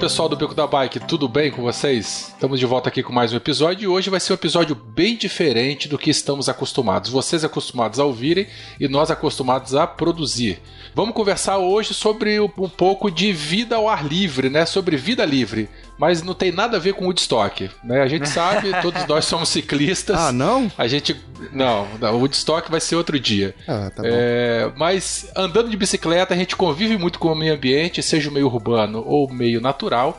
Pessoal do Beco da Bike, tudo bem com vocês? Estamos de volta aqui com mais um episódio e hoje vai ser um episódio bem diferente do que estamos acostumados. Vocês acostumados a ouvirem e nós acostumados a produzir. Vamos conversar hoje sobre um pouco de vida ao ar livre, né? Sobre vida livre mas não tem nada a ver com Woodstock, né? A gente sabe, todos nós somos ciclistas. Ah, não? A gente não, o Woodstock vai ser outro dia. Ah, tá bom. É, mas andando de bicicleta, a gente convive muito com o meio ambiente, seja o meio urbano ou meio natural.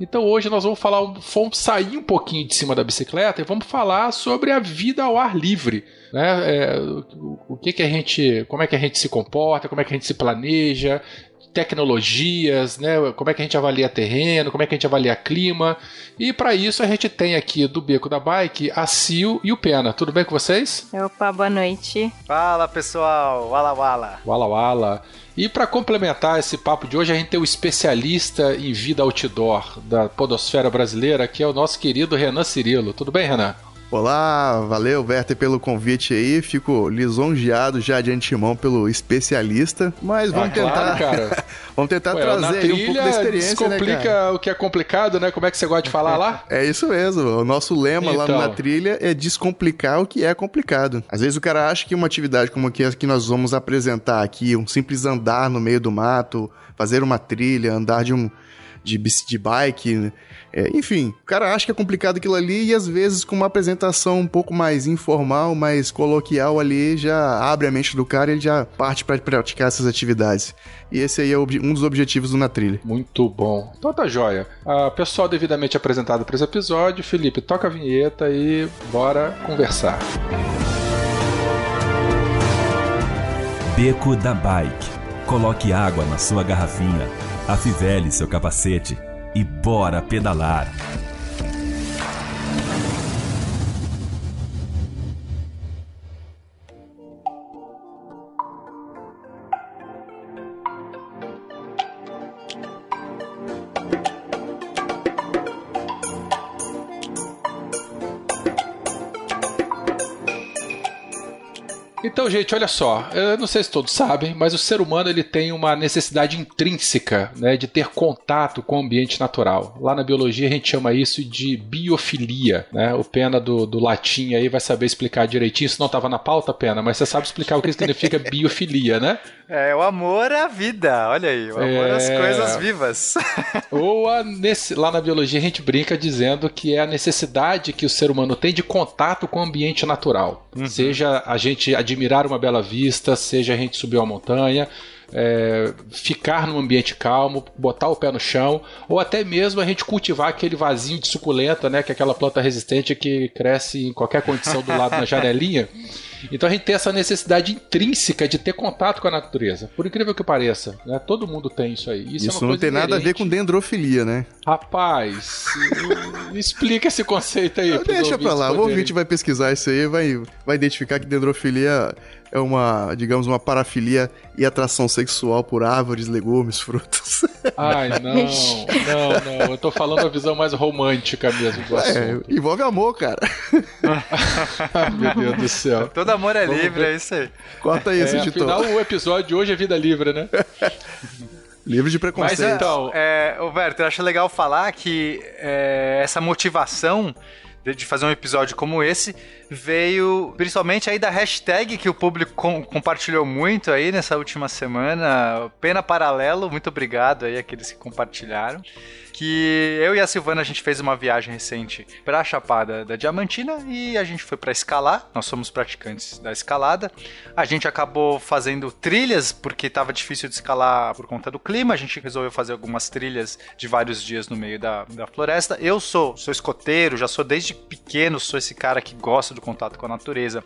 Então hoje nós vamos falar, vamos sair um pouquinho de cima da bicicleta e vamos falar sobre a vida ao ar livre, né? É, o, o que que a gente, como é que a gente se comporta, como é que a gente se planeja, tecnologias, né? Como é que a gente avalia terreno, como é que a gente avalia clima. E para isso a gente tem aqui do Beco da Bike a Sil e o Pena. Tudo bem com vocês? Opa, boa noite. Fala pessoal, wala wala. Wala wala. E para complementar esse papo de hoje, a gente tem o especialista em vida outdoor da podosfera brasileira, que é o nosso querido Renan Cirilo. Tudo bem, Renan? Olá, valeu, Werther, pelo convite aí. Fico lisonjeado já de antemão pelo especialista. Mas vamos Ah, tentar. claro, vamos tentar Ué, trazer aí um pouco da experiência, né, descomplica cara? o que é complicado, né? Como é que você gosta de falar lá? É isso mesmo. O nosso lema lá Então. na trilha é descomplicar o que é complicado. Às vezes o cara acha que uma atividade como a que nós vamos apresentar aqui, um simples andar no meio do mato, fazer uma trilha, andar de um de, de bike, né? É, enfim, o cara acha que é complicado aquilo ali e às vezes com uma apresentação um pouco mais informal, mais coloquial ali, já abre a mente do cara e ele já parte para praticar essas atividades. E esse aí é um dos objetivos do Na Trilha. Muito bom. Então tá joia. Ah, pessoal devidamente apresentado para esse episódio. Felipe, toca a vinheta e bora conversar. Beco da Bike. Coloque água na sua garrafinha, afivele seu capacete e bora pedalar. Então, gente, olha só. Eu não sei se todos sabem, mas o ser humano ele tem uma necessidade intrínseca né, de ter contato com o ambiente natural. Lá na biologia a gente chama isso de biofilia. Né? O Pena do, do latim aí vai saber explicar direitinho. Isso não estava na pauta, Pena, mas você sabe explicar o que significa biofilia, né? É o amor à vida, olha aí, o amor às É. coisas vivas. Ou a nesse- lá na biologia a gente brinca dizendo que é a necessidade que o ser humano tem de contato com o ambiente natural. Seja a gente admirar uma bela vista, seja a gente subir uma montanha, é, ficar num ambiente calmo, botar o pé no chão, ou até mesmo a gente cultivar aquele vasinho de suculenta, né, que é aquela planta resistente que cresce em qualquer condição do lado da janelinha. Então a gente tem essa necessidade intrínseca de ter contato com a natureza. Por incrível que pareça, né? Todo mundo tem isso aí. Isso, Isso, é não tem nada a ver inerente. com dendrofilia, né? Rapaz, explica esse conceito aí. Deixa pra lá, o poderem- ouvinte vai pesquisar isso aí, vai, vai identificar que dendrofilia é uma, digamos, uma parafilia e atração sexual por árvores, legumes, frutas. Ai, não, não, não. Eu tô falando a visão mais romântica mesmo do É, envolve amor, cara. Meu Deus do céu. Todo amor é Vamos livre, ver. é isso aí. Corta isso, É, editor. afinal, o episódio de hoje é vida livre, né? Livre de Mas preconceito. então- é, o Werther, eu acho legal falar que é, essa motivação de, fazer um episódio como esse veio principalmente aí da hashtag que o público com- compartilhou muito aí nessa última semana. Pena Paralelo, muito obrigado aí àqueles que compartilharam. Que eu e a Silvana a gente fez uma viagem recente pra Chapada da Diamantina e a gente foi pra escalar. Nós somos praticantes da escalada. A gente acabou fazendo trilhas porque tava difícil de escalar por conta do clima. A gente resolveu fazer algumas trilhas de vários dias no meio da, da floresta. Eu sou, sou escoteiro, já sou desde pequeno, sou esse cara que gosta do contato com a natureza.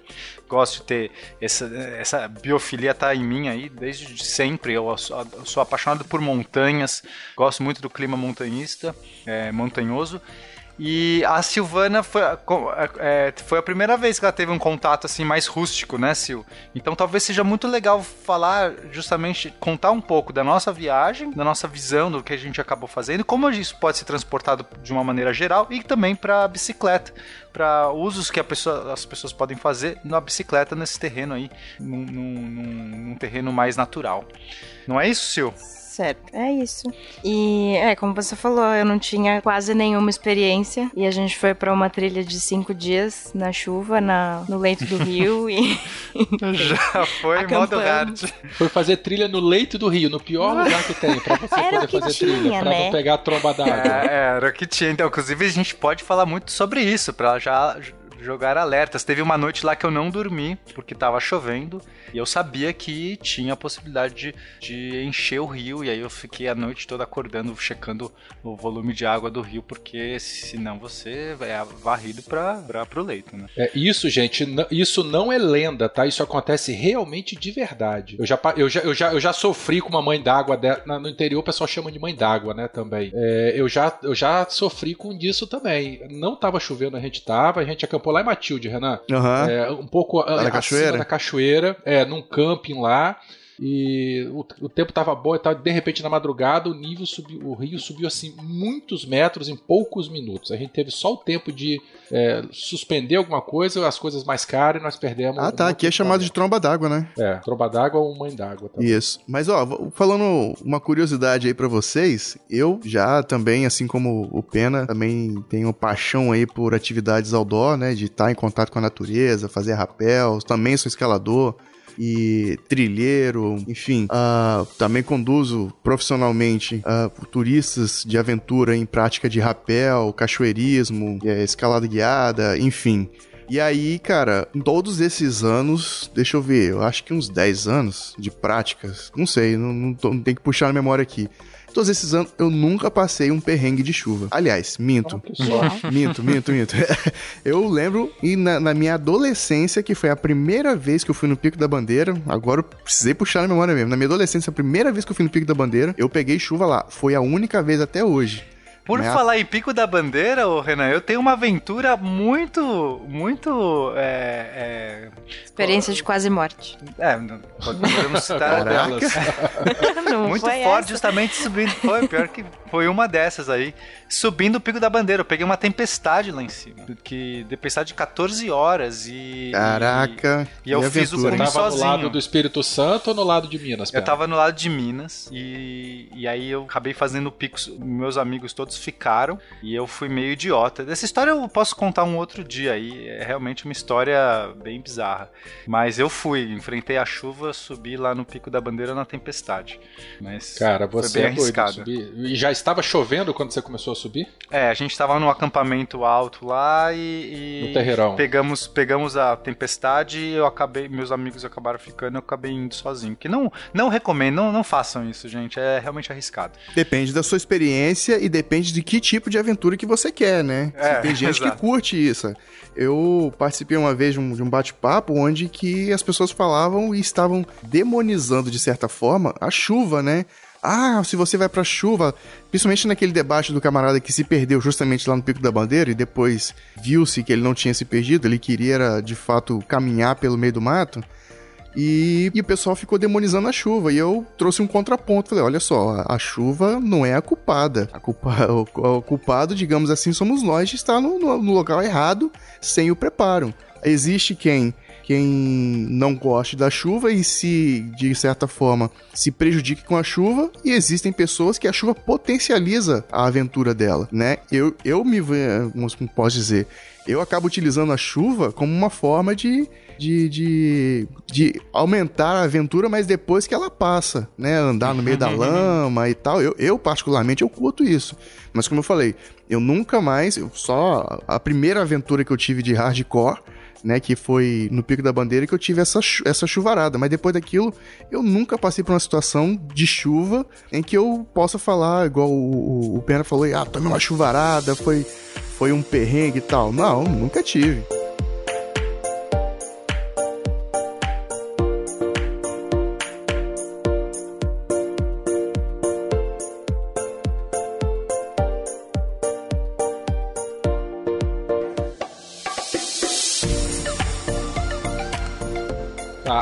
Gosto de ter essa, essa biofilia tá em mim aí desde sempre. Eu sou, eu sou apaixonado por montanhas, gosto muito do clima montanhista, é, montanhoso. E a Silvana foi, é, foi a primeira vez que ela teve um contato assim mais rústico, né, Sil? Então talvez seja muito legal falar, justamente, contar um pouco da nossa viagem, da nossa visão do que a gente acabou fazendo, como isso pode ser transportado de uma maneira geral e também para bicicleta, para usos que pessoa, as pessoas podem fazer na bicicleta nesse terreno aí, num, num, num terreno mais natural. Não é isso, Sil? Certo, é isso. E é, como você falou, eu não tinha quase nenhuma experiência. E a gente foi para uma trilha de cinco dias na chuva, na, no leito do rio e. Já foi modo hard. Foi fazer trilha no leito do rio, no pior lugar que tem, pra você Era poder fazer tinha, trilha, pra né? não pegar a tromba d'água. É, era o que tinha. Então, inclusive, a gente pode falar muito sobre isso, pra já jogar alertas. Teve uma noite lá que eu não dormi, porque tava chovendo, e eu sabia que tinha a possibilidade de, de encher o rio, e aí eu fiquei a noite toda acordando, checando o volume de água do rio, porque senão você é varrido pra, pro leito, né? É, isso, gente, isso não é lenda, tá? Isso acontece realmente de verdade. Eu já, eu já, eu já, eu já sofri com uma mãe d'água. No interior o pessoal chama de mãe d'água, né? Também. É, eu, já, eu já sofri com disso também. Não tava chovendo, a gente tava, a gente acampou lá em Matilde, Renan. Aham. É, um pouco a- cachoeira? da cachoeira, é, num camping lá. E o, o tempo tava bom e tal. De repente, na madrugada, o nível subiu, o rio subiu assim muitos metros em poucos minutos. A gente teve só o tempo de é, suspender alguma coisa, as coisas mais caras e nós perdemos. Ah, tá. Aqui é chamado de tromba d'água, né? É, tromba d'água ou mãe d'água. Tá? Isso. Mas, ó, falando uma curiosidade aí pra vocês, eu já também, assim como o Pena, também tenho paixão aí por atividades outdoor, né? De estar em contato com a natureza, fazer rapel, também sou escalador e trilheiro, enfim. ah, também conduzo profissionalmente ah, turistas de aventura em prática de rapel, cachoeirismo, eh, escalada guiada, enfim. E aí, cara, em todos esses anos, deixa eu ver, eu acho que uns 10 anos de práticas, não sei, não, não, tô- não tem que puxar na memória aqui. Todos esses anos eu nunca passei um perrengue de chuva. Aliás, minto. Sorte. Minto, minto, minto. eu lembro, e na, na minha adolescência, que foi a primeira vez que eu fui no Pico da Bandeira, agora eu precisei puxar na memória mesmo. Na minha adolescência, a primeira vez que eu fui no Pico da Bandeira, eu peguei chuva lá. Foi a única vez até hoje. Por Né? falar em Pico da Bandeira, ô Renan, eu tenho uma aventura muito, muito, é, Experiência de quase morte. é, é podemos citar delas. Muito forte, essa? justamente subindo. Foi, pior que foi uma dessas aí. Subindo o Pico da Bandeira. Eu peguei uma tempestade lá em cima. Que tempestade de 14 horas e. Caraca. E eu que fiz o caminho tava no sozinho. lado do Espírito Santo ou no lado de Minas? Eu Pena? tava no lado de Minas e, e aí eu acabei fazendo o pico. Meus amigos todos ficaram e eu fui meio idiota. Dessa história eu posso contar um outro dia aí. É realmente uma história bem bizarra. Mas eu fui, enfrentei a chuva, subi lá no Pico da Bandeira na tempestade. Mas Cara, foi você bem é arriscado. subir. E já estava chovendo quando você começou a subir? É, a gente tava num acampamento alto lá e. e No terreirão. Pegamos, pegamos a tempestade e eu acabei. Meus amigos acabaram ficando e eu acabei indo sozinho. Que não, não recomendo, não, não façam isso, gente. É realmente arriscado. Depende da sua experiência e depende de que tipo de aventura que você quer, né? É, Tem gente exato. que curte isso. Eu participei uma vez de um, um bate-papo onde que as pessoas falavam e estavam demonizando, de certa forma, a chuva, né? Ah, se você vai pra chuva, principalmente naquele debate do camarada que se perdeu justamente lá no Pico da Bandeira e depois viu-se que ele não tinha se perdido, ele queria, de fato, caminhar pelo meio do mato. E, e o pessoal ficou demonizando a chuva. E eu trouxe um contraponto. Falei: olha só, a, chuva não é a culpada. A culpa, o, o culpado, digamos assim, somos nós de estar no, no- no local errado sem o preparo. Existe quem. Quem não goste da chuva e se, de certa forma, se prejudique com a chuva, e existem pessoas que a chuva potencializa a aventura dela, né? Eu, eu me, posso dizer, eu acabo utilizando a chuva como uma forma de, de, de, de aumentar a aventura, mas depois que ela passa, né? Andar no meio da lama e tal. Eu, eu, particularmente, eu curto isso. Mas como eu falei, eu nunca mais, eu só a primeira aventura que eu tive de hardcore, né, que foi no Pico da Bandeira que eu tive essa, essa chuvarada, mas depois daquilo eu nunca passei por uma situação de chuva em que eu possa falar, igual o, o, o Pena falou, ah, tomei uma chuvarada, foi, foi um perrengue e tal. Não, nunca tive.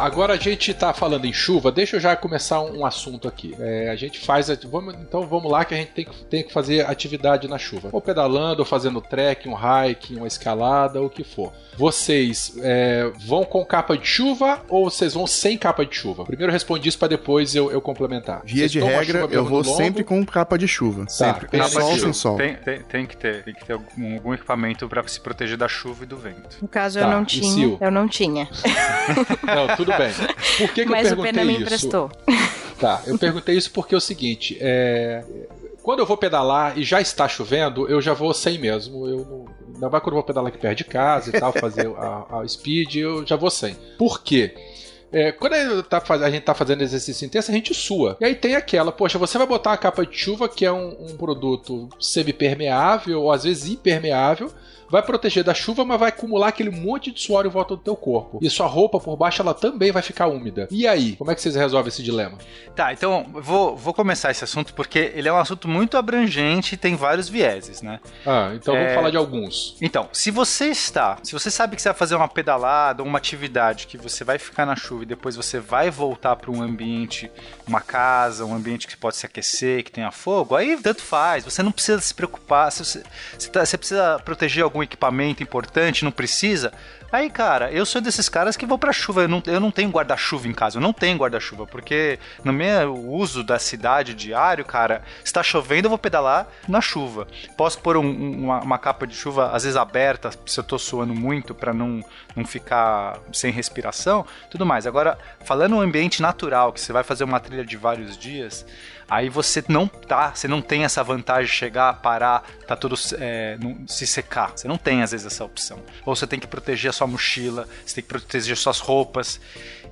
Agora a gente tá falando em chuva, deixa eu já começar um assunto aqui. É, a gente faz. Vamos, então vamos lá que a gente tem que, tem que fazer atividade na chuva. Ou pedalando, ou fazendo trek, um hike, uma escalada, o que for. Vocês é, vão com capa de chuva ou vocês vão sem capa de chuva? Primeiro respondi isso para depois eu, eu complementar. Via Vocês de regra, eu vou lombo? sempre com capa de chuva. sempre. Com tem sol sem sol. Tem, tem, tem que ter, tem que ter algum, algum equipamento pra se proteger da chuva e do vento. No caso, Tá, eu não tinha. Eu não tinha. Não, tudo bem. Por que, que Mas eu o perguntei Pena me isso? emprestou. Tá, eu perguntei isso porque é o seguinte, é... Quando eu vou pedalar e já está chovendo, eu já vou sem mesmo. Eu não... Ainda mais quando eu vou pedalar aqui perto de casa e tal, fazer a, a speed, eu já vou sem. Por quê? É, quando a, tá a gente tá fazendo exercício intenso, a gente sua. E aí tem aquela, poxa, você vai botar uma capa de chuva que é um, um produto semipermeável ou às vezes impermeável, vai proteger da chuva, mas vai acumular aquele monte de suor em volta do teu corpo. E sua roupa por baixo ela também vai ficar úmida. E aí, como é que vocês resolvem esse dilema? Tá, então eu vou, vou começar esse assunto porque ele é um assunto muito abrangente e tem vários vieses, né? Ah, então vamos É. falar de alguns. Então, se você está, se você sabe que você vai fazer uma pedalada, uma atividade que você vai ficar na chuva e depois você vai voltar para um ambiente, uma casa, um ambiente que pode se aquecer, que tenha fogo, aí tanto faz. Você não precisa se preocupar. Se você, se tá- você precisa proteger algum equipamento importante, não precisa. Aí, cara, eu sou desses caras que vou pra chuva. Eu não, eu não tenho guarda-chuva em casa. Eu não tenho guarda-chuva. Porque no meu uso da cidade diário, cara, se tá chovendo, eu vou pedalar na chuva. Posso pôr um- um- uma, uma capa de chuva, às vezes aberta, se eu tô suando muito, pra não, não ficar sem respiração, tudo mais. Agora, falando um ambiente natural, que você vai fazer uma trilha de vários dias. Aí você não tá, você não tem essa vantagem de chegar, parar, tá tudo é, se secar. Você não tem às vezes essa opção. Ou você tem que proteger a sua mochila, você tem que proteger suas roupas.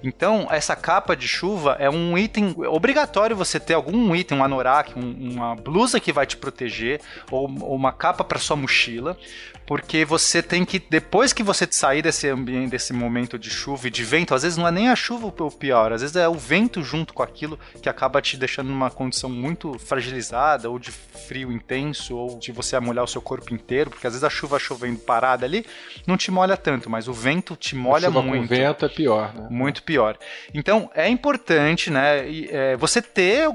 Então, essa capa de chuva é um item obrigatório você ter algum item, um anorak, um- uma blusa que vai te proteger, ou, ou uma capa para sua mochila, porque você tem que, depois que você sair desse ambiente, desse momento de chuva e de vento, às vezes não é nem a chuva o pior, às vezes é o vento junto com aquilo que acaba te deixando numa condição muito fragilizada, ou de frio intenso, ou de você molhar o seu corpo inteiro, porque às vezes a chuva chovendo parada ali não te molha tanto, mas o vento te molha chuva muito. com vento é pior, né? Muito pior. Então, é importante, né, é, você ter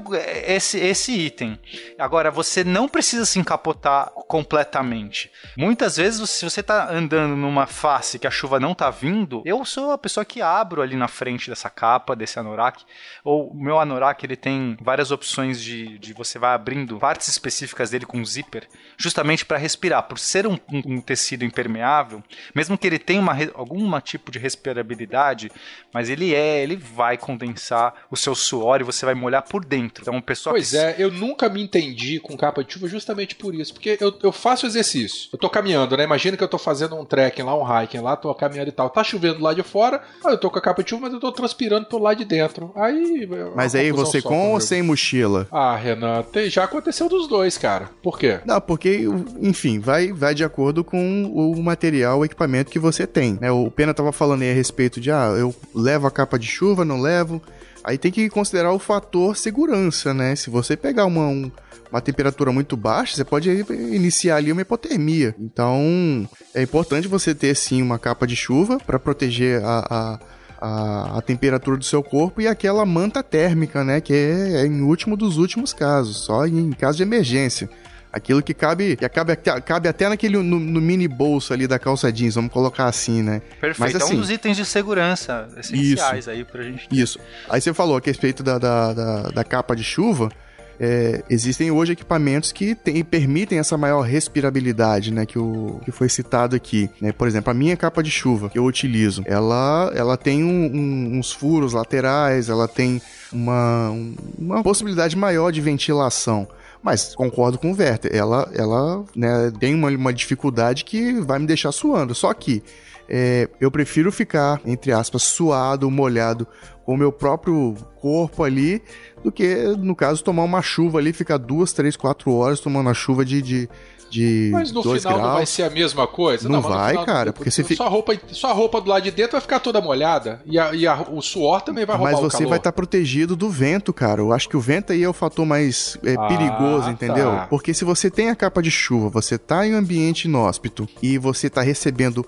esse, esse item. Agora, você não precisa se encapotar completamente. Muitas vezes, se você tá andando numa face que a chuva não tá vindo, eu sou a pessoa que abro ali na frente dessa capa, desse anorak, ou o meu anorak, ele tem várias opções de, de você vai abrindo partes específicas dele com zíper, justamente para respirar. Por ser um, um- um tecido impermeável, mesmo que ele tenha uma, alguma tipo de respirabilidade, mas ele é, ele vai condensar o seu suor e você vai molhar por dentro. Então, a pessoa Pois que é, eu nunca me entendi com capa de chuva justamente por isso. Porque eu, eu faço exercício. Eu tô caminhando, né? Imagina que eu tô fazendo um trekking lá, um hiking lá, tô caminhando e tal. Tá chovendo lá de fora, eu tô com a capa de chuva, mas eu tô transpirando pelo lado de dentro. Aí. Mas aí você só com ou sem mochila? Ah, Renan, tem- já aconteceu dos dois, cara. Por quê? Não, porque, enfim, vai, vai de acordo com o material, o equipamento que você tem. né? O Pena tava falando aí a respeito de, ah, eu levo a capa de chuva, não levo. Aí tem que considerar o fator segurança, né? Se você pegar uma, um- uma temperatura muito baixa, você pode iniciar ali uma hipotermia. Então, é importante você ter sim uma capa de chuva para proteger a, a, a, a temperatura do seu corpo e aquela manta térmica, né? Que é, é em último dos últimos casos, só em caso de emergência. Aquilo que cabe, que cabe, cabe até naquele no, no mini bolso ali da calça jeans, vamos colocar assim, né? Perfeito, Mas é assim- um dos itens de segurança essenciais aí pra gente. Isso. Aí você falou a respeito da, da, da, da capa de chuva. É, existem hoje equipamentos que tem- permitem essa maior respirabilidade, né? Que, o, que foi citado aqui. Né? Por exemplo, a minha capa de chuva que eu utilizo, ela, ela tem um- um- uns furos laterais, ela tem uma, um- uma possibilidade maior de ventilação. Mas concordo com o Werther, ela, ela né, tem uma, uma dificuldade que vai me deixar suando. Só que é, eu prefiro ficar, entre aspas, suado, molhado com o meu próprio corpo ali, do que, no caso, tomar uma chuva ali, ficar duas, três, quatro horas tomando a chuva de, de, de Mas no 2 final graus. não vai ser a mesma coisa? Não no vai, final- cara, porque você sua, roupa, sua roupa do lado de dentro vai ficar toda molhada e, a- e a- o suor também vai roubar Mas você vai estar protegido do vento, cara. Eu acho que o vento aí é o fator mais é, Ah, perigoso, tá. entendeu? Porque se você tem a capa de chuva, você tá em um ambiente inóspito e você tá recebendo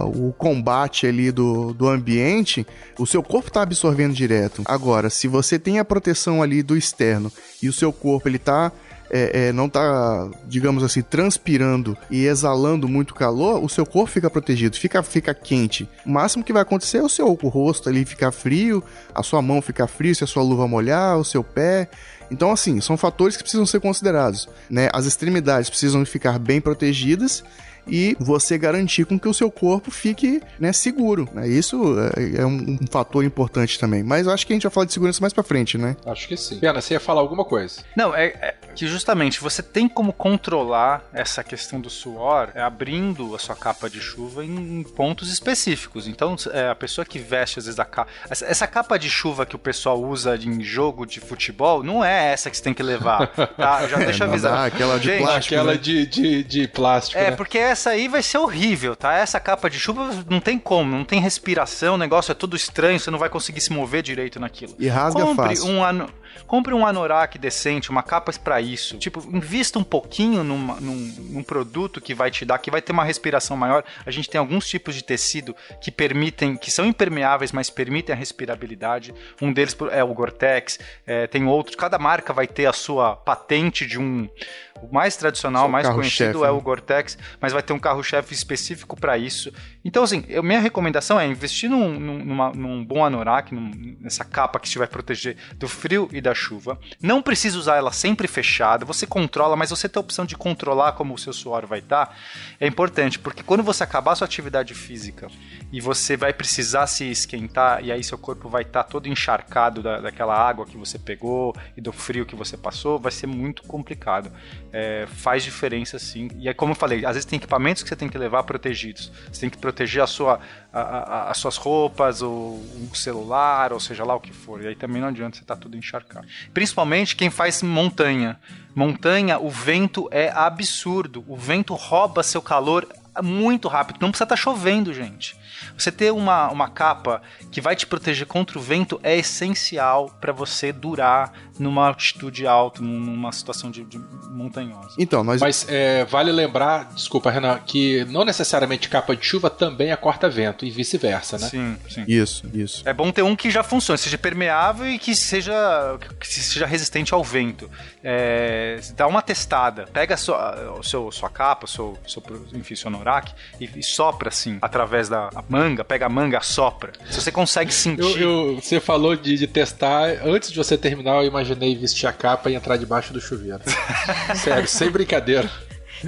a- o combate ali do, do ambiente, o seu corpo tá absorvendo direto. Agora, se você tem a proteção ali do externo e o seu corpo ele tá é, é, não tá, digamos assim, transpirando e exalando muito calor, o seu corpo fica protegido, fica, fica quente. O máximo que vai acontecer é o seu rosto ali ficar frio, a sua mão ficar fria, se a sua luva molhar, o seu pé. Então, assim, são fatores que precisam ser considerados. Né? As extremidades precisam ficar bem protegidas e você garantir com que o seu corpo fique né, seguro. né? Isso é, é um, um fator importante também. Mas acho que a gente vai falar de segurança mais pra frente, né? Acho que sim. Pena, você ia falar alguma coisa. Não, é, é que justamente você tem como controlar essa questão do suor é, abrindo a sua capa de chuva em, em pontos específicos. Então, é, a pessoa que veste às vezes a capa. Essa, essa capa de chuva que o pessoal usa em jogo de futebol não é essa que você tem que levar. Tá? Já deixa avisar. dá, aquela de Gente, plástico, Aquela né? de, de, de plástico, É, né? porque essa aí vai ser horrível, tá? Essa capa de chuva não tem como, não tem respiração, o negócio é tudo estranho, você não vai conseguir se mover direito naquilo. E rasga compre fácil. Um ano, compre um anorak decente, uma capa pra isso. Tipo, invista um pouquinho numa- num, num produto que vai te dar, que vai ter uma respiração maior. A gente tem alguns tipos de tecido que permitem, que são impermeáveis, mas permitem a respirabilidade. Um deles é o Gore-Tex, é, tem outros. Cada marca vai ter a sua patente de um. O mais tradicional, Seu mais conhecido é né? o Gore-Tex, mas vai ter um carro-chefe específico para isso. Então, assim, eu, minha recomendação é investir num, num, numa- num bom anorak, num- nessa capa que te vai proteger do frio e da chuva. Não precisa usar ela sempre fechada, você controla, mas você tem a opção de controlar como o seu suor vai estar. É importante, porque quando você acabar a sua atividade física e você vai precisar se esquentar, e aí seu corpo vai estar todo encharcado da, daquela água que você pegou e do frio que você passou, vai ser muito complicado. É, faz diferença sim. E é como eu falei, às vezes tem equipamentos que você tem que levar protegidos. Você tem que proteger a sua, a- a- as suas roupas, ou um celular, ou seja lá o que for. E aí também não adianta você estar tudo encharcado. Principalmente quem faz montanha. Montanha, o vento é absurdo. O vento rouba seu calor muito rápido. Não precisa estar chovendo, gente. Você ter uma, uma capa que vai te proteger contra o vento é essencial para você durar numa altitude alta, numa situação de, de montanhosa. Então, nós Mas é, vale lembrar, desculpa, Renan, que não necessariamente capa de chuva também é corta-vento e vice-versa, né? Sim, sim. Isso, isso. É bom ter um que já funcione, seja permeável e que seja, que seja resistente ao vento. É, dá uma testada, pega a sua, o seu, sua capa, seu, seu, enfim, seu anorak e, e sopra assim, através da manga, pega a manga, sopra. Se você consegue sentir. Eu, eu- você falou de, de testar, antes de você terminar, eu imaginei vestir a capa e entrar debaixo do chuveiro. Sério, sem brincadeira.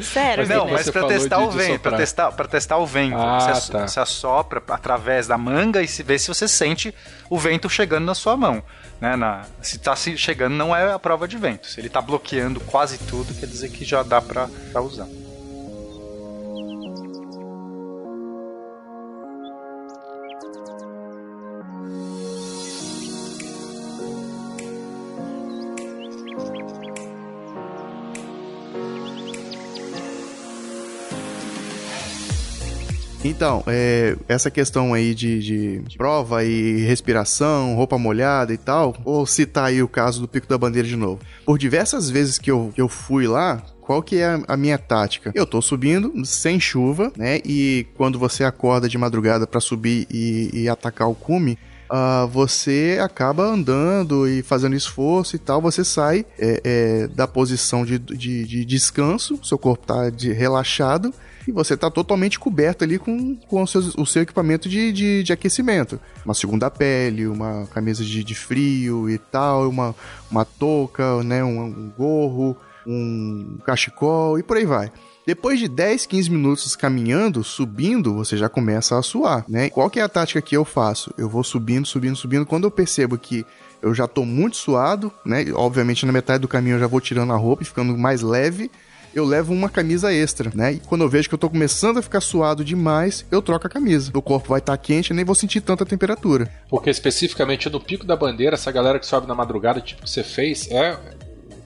Sério, Mas Não, que mas você pra testar de- o de vento, pra testar, pra testar o vento. Ah, você, ass- tá. você assopra através da manga e se vê se você sente o vento chegando na sua mão. Né? Na- se tá se chegando, não é a prova de vento. Se ele tá bloqueando quase tudo, quer dizer que já dá pra, pra usar. Então, é, essa questão aí de, de prova e respiração, roupa molhada e tal, vou citar aí o caso do Pico da Bandeira de novo. Por diversas vezes que eu, que eu fui lá, qual que é a, minha tática? Eu tô subindo sem chuva, né? E quando você acorda de madrugada pra subir e, e atacar o cume, ah, você acaba andando e fazendo esforço e tal, você sai é, é, da posição de, de, de descanso, seu corpo tá de, relaxado e você tá totalmente coberto ali com, com o, seu, o seu equipamento de, de, de aquecimento. Uma segunda pele, uma camisa de, de frio e tal, uma, uma touca, né, um, um gorro, um cachecol e por aí vai. Depois de 10, 15 minutos caminhando, subindo, você já começa a suar, né? Qual que é a tática que eu faço? Eu vou subindo, subindo, subindo. Quando eu percebo que eu já tô muito suado, né? Obviamente na metade do caminho eu já vou tirando a roupa e ficando mais leve. Eu levo uma camisa extra, né? E quando eu vejo que eu tô começando a ficar suado demais, eu troco a camisa. O corpo vai estar quente e nem vou sentir tanta temperatura. Porque especificamente no Pico da Bandeira, essa galera que sobe na madrugada, tipo que você fez, é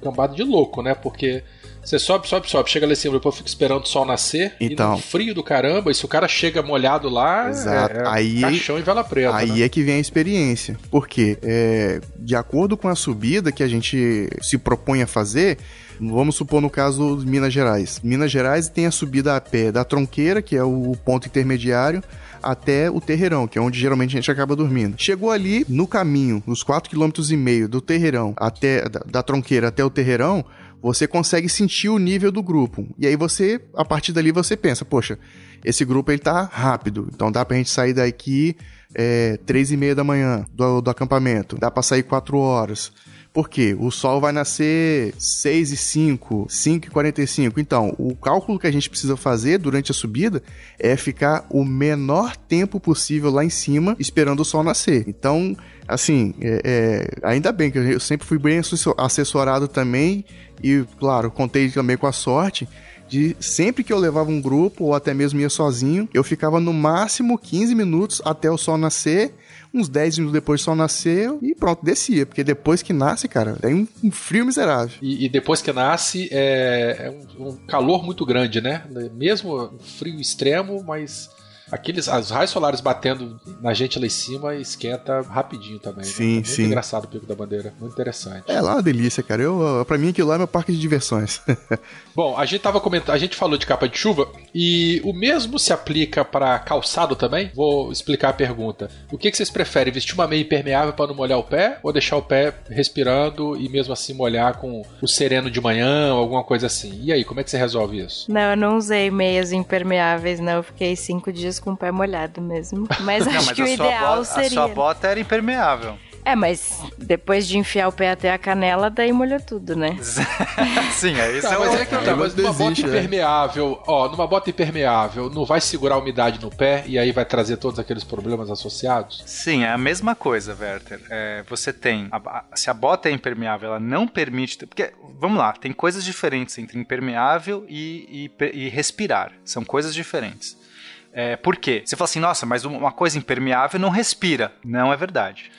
cambada de louco, né? Porque Você sobe, sobe, sobe, chega lá em cima, depois fica esperando o sol nascer. Então. E no frio do caramba, e se o cara chega molhado lá, Exato. é, é Aí- caixão e vela preta. Aí né? é que vem a experiência. Porque, é, de acordo com a subida que a gente se propõe a fazer, vamos supor no caso de Minas Gerais. Minas Gerais tem a subida a pé da tronqueira, que é o ponto intermediário, até o Terreirão, que é onde geralmente a gente acaba dormindo. Chegou ali no caminho, nos 4,5 km do Terreirão até da, da tronqueira até o Terreirão, você consegue sentir o nível do grupo. E aí você, a partir dali, você pensa, poxa, esse grupo ele tá rápido, então dá pra gente sair daqui é, três e meia da manhã do, do acampamento, dá pra sair quatro horas. Por quê? O sol vai nascer 6 e 5, 5 e 45. Então, o cálculo que a gente precisa fazer durante a subida é ficar o menor tempo possível lá em cima, esperando o sol nascer. Então, assim, é- é, ainda bem que eu sempre fui bem assessor- assessorado também e, claro, contei também com a sorte de sempre que eu levava um grupo ou até mesmo ia sozinho, eu ficava no máximo 15 minutos até o sol nascer. Uns 10 minutos depois sol nasceu e pronto, descia. Porque depois que nasce, cara, tem um, um frio miserável. E, e depois que nasce, é, é um, um calor muito grande, né? Mesmo um frio extremo, mas aqueles as raios solares batendo na gente lá em cima esquenta rapidinho também. né? Sim, É muito sim. engraçado o Pico da Bandeira, muito interessante. É lá uma delícia, cara. Eu, pra mim aquilo lá é meu parque de diversões. Bom, a gente tava comentando, a gente falou de capa de chuva e o mesmo se aplica para calçado também? Vou explicar a pergunta. O que, que vocês preferem, vestir uma meia impermeável para não molhar o pé ou deixar o pé respirando e mesmo assim molhar com o sereno de manhã ou alguma coisa assim? E aí, como é que você resolve isso? Não, eu não usei meias impermeáveis, não. Eu fiquei cinco dias com o pé molhado mesmo. Mas Não, acho mas que o ideal bota, seria. A sua bota era impermeável. É, mas depois de enfiar o pé até a canela, daí molhou tudo, né? Sim, é isso. Tá, é mas é que tá, mas numa bota né? impermeável, ó, numa bota impermeável, não vai segurar a umidade no pé e aí vai trazer todos aqueles problemas associados? Sim, é a mesma coisa, Werther. É, você tem. a- a- se a bota é impermeável, ela não permite. Porque, vamos lá, tem coisas diferentes entre impermeável e, e e respirar. São coisas diferentes. É, por quê? Você fala assim, nossa, mas uma coisa impermeável não respira. Não é verdade.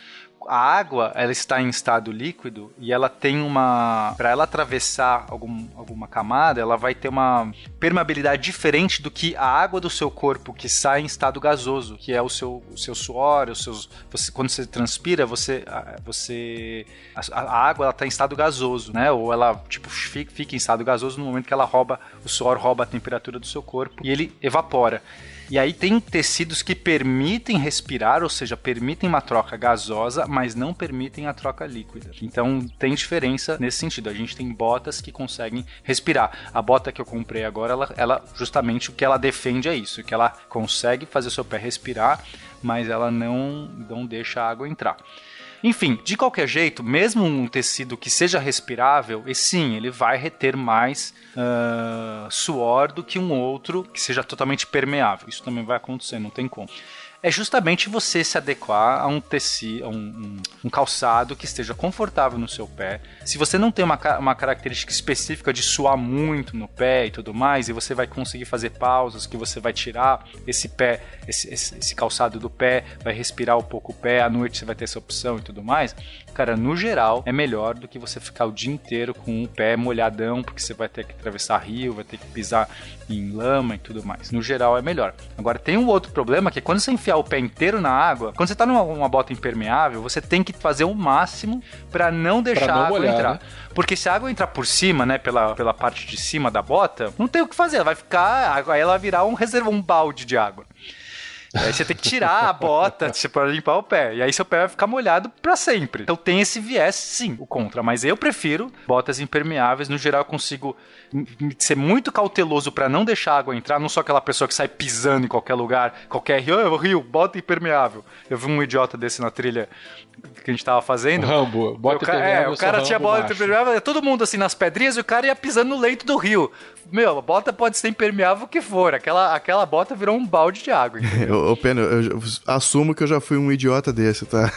A água, ela está em estado líquido e ela tem uma. Para ela atravessar algum, alguma camada, ela vai ter uma permeabilidade diferente do que a água do seu corpo que sai em estado gasoso, que é o seu, o seu suor, os seus. Você, quando você transpira, você. a- você a, a água ela está em estado gasoso, né? Ou ela tipo fica, fica em estado gasoso no momento que ela rouba, o suor rouba a temperatura do seu corpo e ele evapora. E aí tem tecidos que permitem respirar, ou seja, permitem uma troca gasosa, mas não permitem a troca líquida. Então tem diferença nesse sentido. A gente tem botas que conseguem respirar. A bota que eu comprei agora, ela, ela justamente o que ela defende é isso, que ela consegue fazer o seu pé respirar, mas ela não, não deixa a água entrar. Enfim, de qualquer jeito, mesmo um tecido que seja respirável, e sim, ele vai reter mais ah, suor do que um outro que seja totalmente permeável. Isso também vai acontecer, não tem como. É justamente você se adequar a um tecido, a um, um- um calçado que esteja confortável no seu pé. Se você não tem uma, uma característica específica de suar muito no pé e tudo mais, e você vai conseguir fazer pausas, que você vai tirar esse pé, esse, esse- esse calçado do pé, vai respirar um pouco o pé, à noite você vai ter essa opção e tudo mais. Cara, no geral, é melhor do que você ficar o dia inteiro com o pé molhadão, porque você vai ter que atravessar rio, vai ter que pisar em lama e tudo mais. No geral, é melhor. Agora, tem um outro problema que é quando você enfiar o pé inteiro na água, quando você tá numa uma bota impermeável, você tem que fazer o máximo para não deixar não a água molhar, entrar. né? Porque se a água entrar por cima, né, pela, pela parte de cima da bota, não tem o que fazer, ela vai ficar, aí ela virar um reserva, um balde de água. Aí você tem que tirar a bota para limpar o pé. E aí seu pé vai ficar molhado para sempre. Então tem esse viés, sim, o contra. Mas eu prefiro botas impermeáveis. No geral, eu consigo ser muito cauteloso para não deixar a água entrar. Não sou aquela pessoa que sai pisando em qualquer lugar, qualquer rio. "Ah, rio, bota impermeável. Eu vi um idiota desse na trilha que a gente tava fazendo. Rambo, bota o ca- impermeável, é, o cara tinha bota impermeável, todo mundo assim nas pedrinhas e o cara ia pisando no leito do rio. Meu, a bota pode ser impermeável o que for. Aquela, aquela bota virou um balde de água. ô, Pena, eu, eu assumo que eu já fui um idiota desse, tá?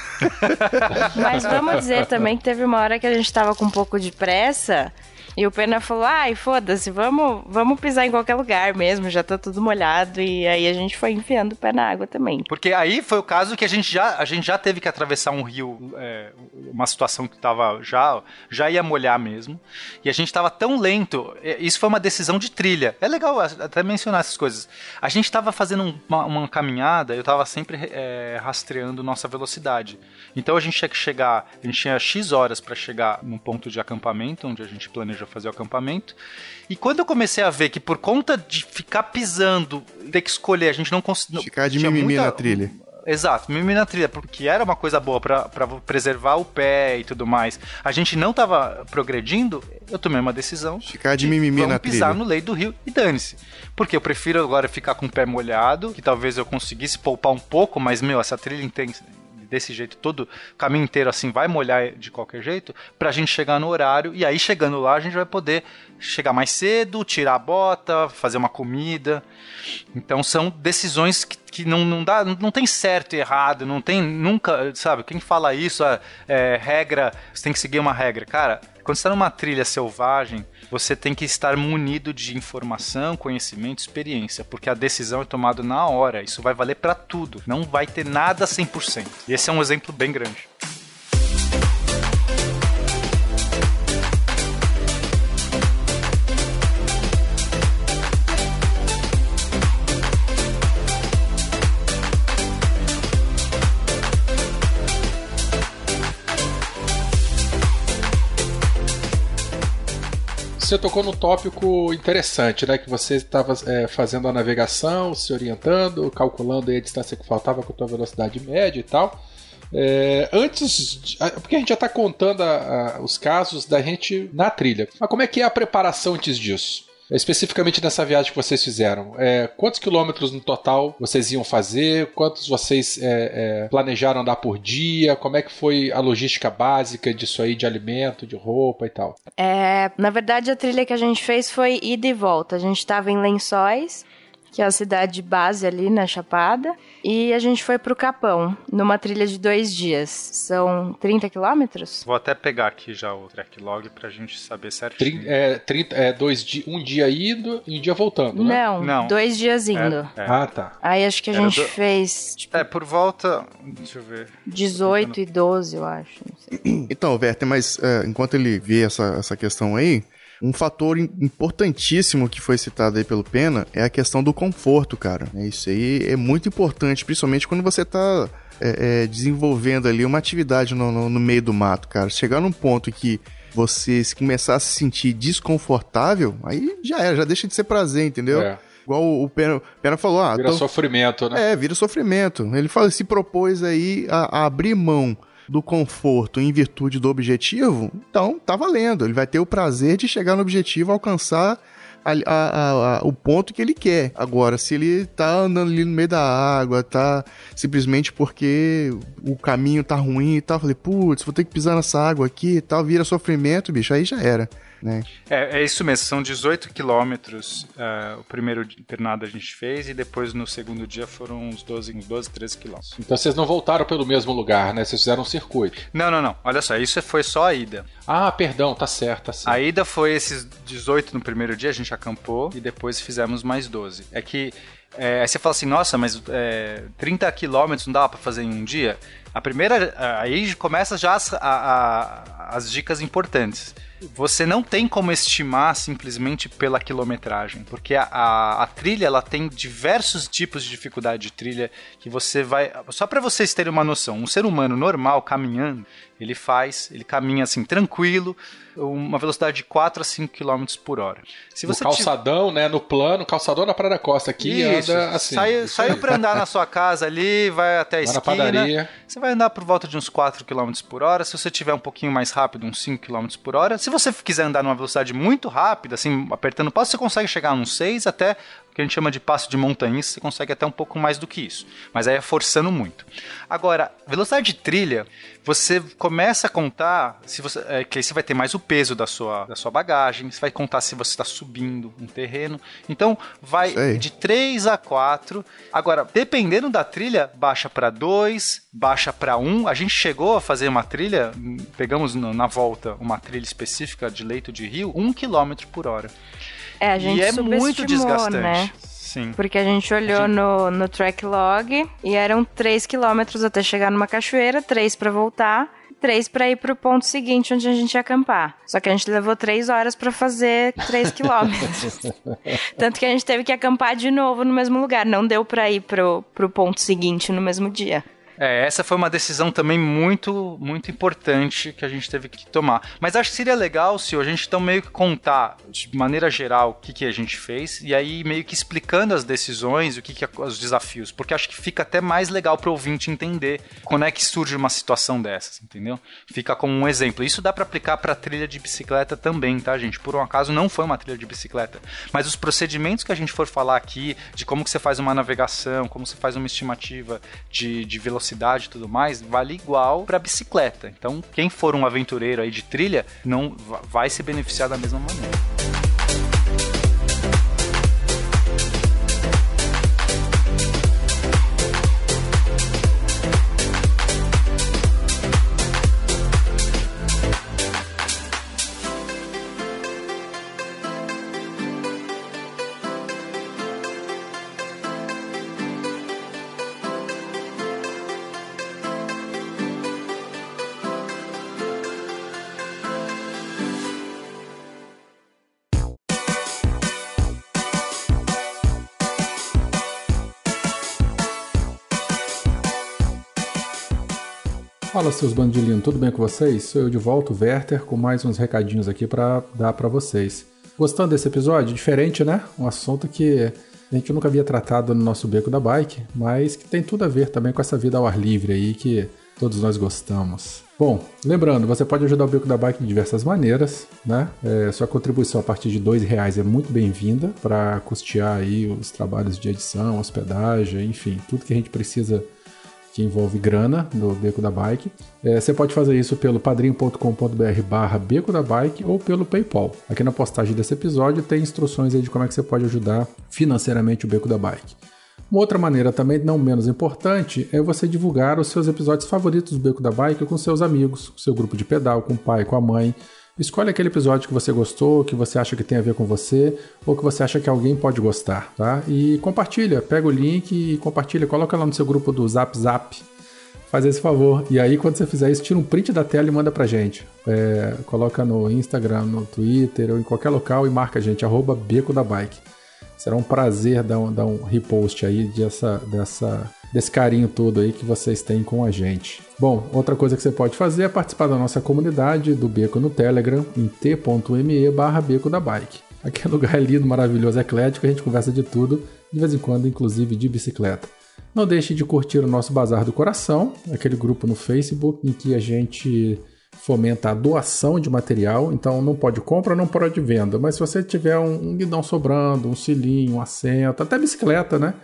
Mas vamos dizer também que teve uma hora que a gente tava com um pouco de pressa E o Pena falou: ai, foda-se, vamos, vamos pisar em qualquer lugar mesmo, já tá tudo molhado. E aí a gente foi enfiando o pé na água também. Porque aí foi o caso que a gente já, a gente já teve que atravessar um rio, é, uma situação que tava já, já ia molhar mesmo. E a gente tava tão lento, é, isso foi uma decisão de trilha. É legal até mencionar essas coisas. A gente tava fazendo uma, uma caminhada, eu tava sempre é, rastreando nossa velocidade. Então a gente tinha que chegar, a gente tinha X horas para chegar num ponto de acampamento, onde a gente planejou fazer o acampamento. E quando eu comecei a ver que por conta de ficar pisando, ter que escolher, a gente não conseguia. Ficar de mimimi muita... na trilha. Exato, mimimi na trilha, porque era uma coisa boa para preservar o pé e tudo mais. A gente não tava progredindo, eu tomei uma decisão. Ficar de mimimi na trilha. pisar no leito do rio e dane-se. Porque eu prefiro agora ficar com o pé molhado, que talvez eu conseguisse poupar um pouco, mas, meu, essa trilha intensa desse jeito, todo caminho inteiro assim, vai molhar de qualquer jeito, pra gente chegar no horário, e aí chegando lá a gente vai poder chegar mais cedo, tirar a bota, fazer uma comida. Então são decisões que, que não, não dá, não tem certo e errado, não tem nunca, sabe? Quem fala isso, é, é regra, você tem que seguir uma regra. Cara, quando você está numa trilha selvagem, você tem que estar munido de informação, conhecimento, experiência, porque a decisão é tomada na hora. Isso vai valer para tudo. Não vai ter nada 100%. E esse é um exemplo bem grande. Você tocou num tópico interessante, né? Que você estava é, fazendo a navegação, se orientando, calculando a distância que faltava com a tua velocidade média e tal. É, antes, porque a gente já está contando a, a, os casos da gente na trilha. Mas como é que é a preparação antes disso? Especificamente nessa viagem que vocês fizeram, é, quantos quilômetros no total vocês iam fazer? Quantos vocês é, é, planejaram andar por dia? Como é que foi a logística básica disso aí, de alimento, de roupa e tal? É, na verdade, a trilha que a gente fez foi ida e volta. A gente estava em Lençóis, que é a cidade base ali na Chapada. E a gente foi pro Capão, numa trilha de dois dias. São 30 quilômetros? Vou até pegar aqui já o track log pra gente saber certinho. Trin é, 30, é dois di um dia indo e um dia voltando, né? Não, Não. dois dias é, indo. É, é. Ah, tá. Aí acho que a Era gente do... fez. Tipo, é, por volta. Deixa eu ver. 18 e 12, eu acho. Então, Werther, mas é, enquanto ele vê essa, essa questão aí, um fator importantíssimo que foi citado aí pelo Pena é a questão do conforto, cara. É, isso aí é muito importante, principalmente quando você tá é, é, desenvolvendo ali uma atividade no, no, no, meio do mato, cara. Chegar num ponto que você começar a se sentir desconfortável, aí já é, já deixa de ser prazer, entendeu? É. Igual o Pena, Pena falou, ah, vira então, sofrimento, né? É, vira sofrimento. Ele fala, se propôs aí a, a abrir mão do conforto em virtude do objetivo, então tá valendo. Ele vai ter o prazer de chegar no objetivo, alcançar a, a, a, o ponto que ele quer. Agora, se ele tá andando ali no meio da água, tá simplesmente porque o caminho tá ruim e tal, falei, putz, vou ter que pisar nessa água aqui e tal, vira sofrimento, bicho, aí já era. Né? É, é isso mesmo, são 18 quilômetros uh, o primeiro internado a gente fez e depois no segundo dia foram uns 12, uns 12 13 quilômetros. Então vocês não voltaram pelo mesmo lugar, né? Vocês fizeram um circuito. Não, não, não. Olha só, isso foi só a ida. Ah, perdão, tá certo, tá certo. A ida foi esses 18 no primeiro dia, a gente acampou e depois fizemos mais 12. É que é, aí você fala assim, nossa, mas é, 30 quilômetros não dava para fazer em um dia? A primeira, aí começa já as, a, a, as dicas importantes você não tem como estimar simplesmente pela quilometragem, porque a, a, a, trilha ela tem diversos tipos de dificuldade de trilha que você vai. Só para vocês terem uma noção, um ser humano normal caminhando, ele faz, ele caminha assim tranquilo, uma velocidade de 4 a 5 km por hora. Se você no calçadão, tiver... né, no plano, calçadão na Praia da Costa aqui Isso, anda assim. Saiu, saiu para andar na sua casa ali, vai até a vai esquina. Na padaria. Você vai andar por volta de uns 4 km por hora. Se você tiver um pouquinho mais rápido, uns 5 km por hora. Se você quiser andar numa velocidade muito rápida, assim, apertando o passo, você consegue chegar a uns 6 até que a gente chama de passo de montanhista, você consegue até um pouco mais do que isso. Mas aí é forçando muito. Agora, velocidade de trilha, você começa a contar se você, é, que aí você vai ter mais o peso da sua, da sua bagagem, você vai contar se você está subindo um terreno. Então, vai Sei. de 3 a 4. Agora, dependendo da trilha, baixa para 2, baixa para 1. A gente chegou a fazer uma trilha, pegamos na volta uma trilha específica de leito de rio, 1 km por hora. É, a gente e é muito subestimou, desgastante. né? Sim. Porque a gente olhou no, no track log e eram 3 quilômetros até chegar numa cachoeira, 3 pra voltar, 3 pra ir pro ponto seguinte onde a gente ia acampar. Só que a gente levou 3 horas pra fazer 3 quilômetros. Tanto que a gente teve que acampar de novo no mesmo lugar. Não deu pra ir pro, pro ponto seguinte no mesmo dia. É, essa foi uma decisão também muito, muito importante que a gente teve que tomar. Mas acho que seria legal se a gente então meio que contar de maneira geral o que, que a gente fez e aí meio que explicando as decisões, o que, que os desafios, porque acho que fica até mais legal para o ouvinte entender quando é que surge uma situação dessas, entendeu? Fica como um exemplo. Isso dá para aplicar para trilha de bicicleta também, tá, gente? Por um acaso não foi uma trilha de bicicleta, mas os procedimentos que a gente for falar aqui, de como que você faz uma navegação, como você faz uma estimativa de, de velocidade e tudo mais, vale igual para bicicleta. Então, quem for um aventureiro aí de trilha, não va- vai se beneficiar da mesma maneira. Fala seus bandilinhos, tudo bem com vocês? Sou eu de volta, o Werther, com mais uns recadinhos aqui pra dar pra vocês. Gostando desse episódio? Diferente, né? Um assunto que a gente nunca havia tratado no nosso Beco da Bike, mas que tem tudo a ver também com essa vida ao ar livre aí que todos nós gostamos. Bom, lembrando, você pode ajudar o Beco da Bike de diversas maneiras, né? É, sua contribuição a partir de R$ reais é muito bem-vinda para custear aí os trabalhos de edição, hospedagem, enfim, tudo que a gente precisa que envolve grana no Beco da Bike. É, você pode fazer isso pelo padrim.com.br barra Beco da Bike ou pelo Paypal. Aqui na postagem desse episódio tem instruções aí de como é que você pode ajudar financeiramente o Beco da Bike. Uma outra maneira também, não menos importante, é você divulgar os seus episódios favoritos do Beco da Bike com seus amigos, com seu grupo de pedal, com o pai, com a mãe. Escolhe aquele episódio que você gostou, que você acha que tem a ver com você, ou que você acha que alguém pode gostar, tá? E compartilha, pega o link e compartilha, coloca lá no seu grupo do Zap Zap. Faz esse favor. E aí, quando você fizer isso, tira um print da tela e manda pra gente. É, coloca no Instagram, no Twitter ou em qualquer local e marca a gente, arroba Beco da Bike. Será um prazer dar um, dar um repost aí dessa, dessa, desse carinho todo aí que vocês têm com a gente. Bom, outra coisa que você pode fazer é participar da nossa comunidade do Beco no Telegram em t.me barra Beco da Bike. Aqui é lugar lindo, maravilhoso, eclético, a gente conversa de tudo, de vez em quando, inclusive de bicicleta. Não deixe de curtir o nosso Bazar do Coração, aquele grupo no Facebook em que a gente fomenta a doação de material, então não pode compra, não pode venda, mas se você tiver um, um guidão sobrando, um cilinho, um assento, até bicicleta, né?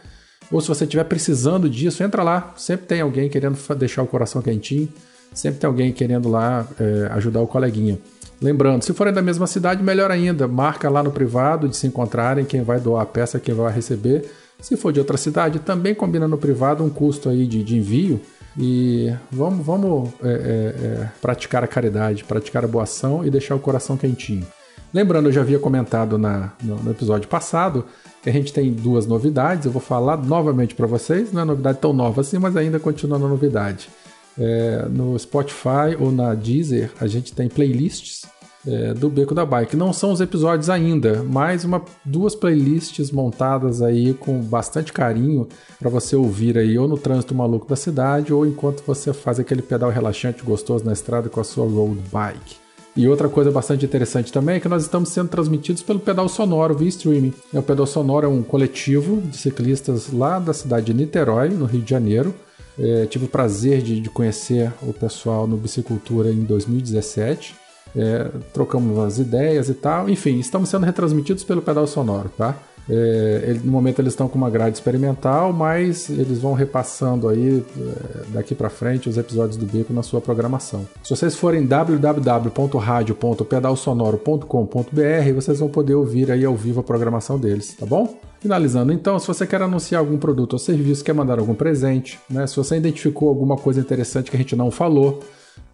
Ou se você estiver precisando disso, entra lá. Sempre tem alguém querendo deixar o coração quentinho, sempre tem alguém querendo lá é, ajudar o coleguinha. Lembrando, se forem da mesma cidade, melhor ainda, marca lá no privado de se encontrarem quem vai doar a peça, quem vai receber. Se for de outra cidade, também combina no privado um custo aí de, de envio. E vamos, vamos é, é, é, praticar a caridade, praticar a boa ação e deixar o coração quentinho. Lembrando, eu já havia comentado na, no, no episódio passado que a gente tem duas novidades. Eu vou falar novamente para vocês. Não é novidade tão nova assim, mas ainda continua na novidade. É, no Spotify ou na Deezer, a gente tem playlists é, do Beco da Bike. Não são os episódios ainda, mas uma, duas playlists montadas aí com bastante carinho para você ouvir aí ou no trânsito maluco da cidade ou enquanto você faz aquele pedal relaxante gostoso na estrada com a sua road bike. E outra coisa bastante interessante também é que nós estamos sendo transmitidos pelo Pedal Sonoro via streaming. O Pedal Sonoro é um coletivo de ciclistas lá da cidade de Niterói, no Rio de Janeiro. É, tive o prazer de, de conhecer o pessoal no Bicicultura em 2017. É, trocamos as ideias e tal. Enfim, estamos sendo retransmitidos pelo Pedal Sonoro, tá? É, ele, no momento eles estão com uma grade experimental, mas eles vão repassando aí é, daqui para frente os episódios do Beco na sua programação. Se vocês forem www.radio.pedalsonoro.com.br, vocês vão poder ouvir aí ao vivo a programação deles, tá bom? Finalizando, então, se você quer anunciar algum produto ou serviço, quer mandar algum presente, né? Se você identificou alguma coisa interessante que a gente não falou,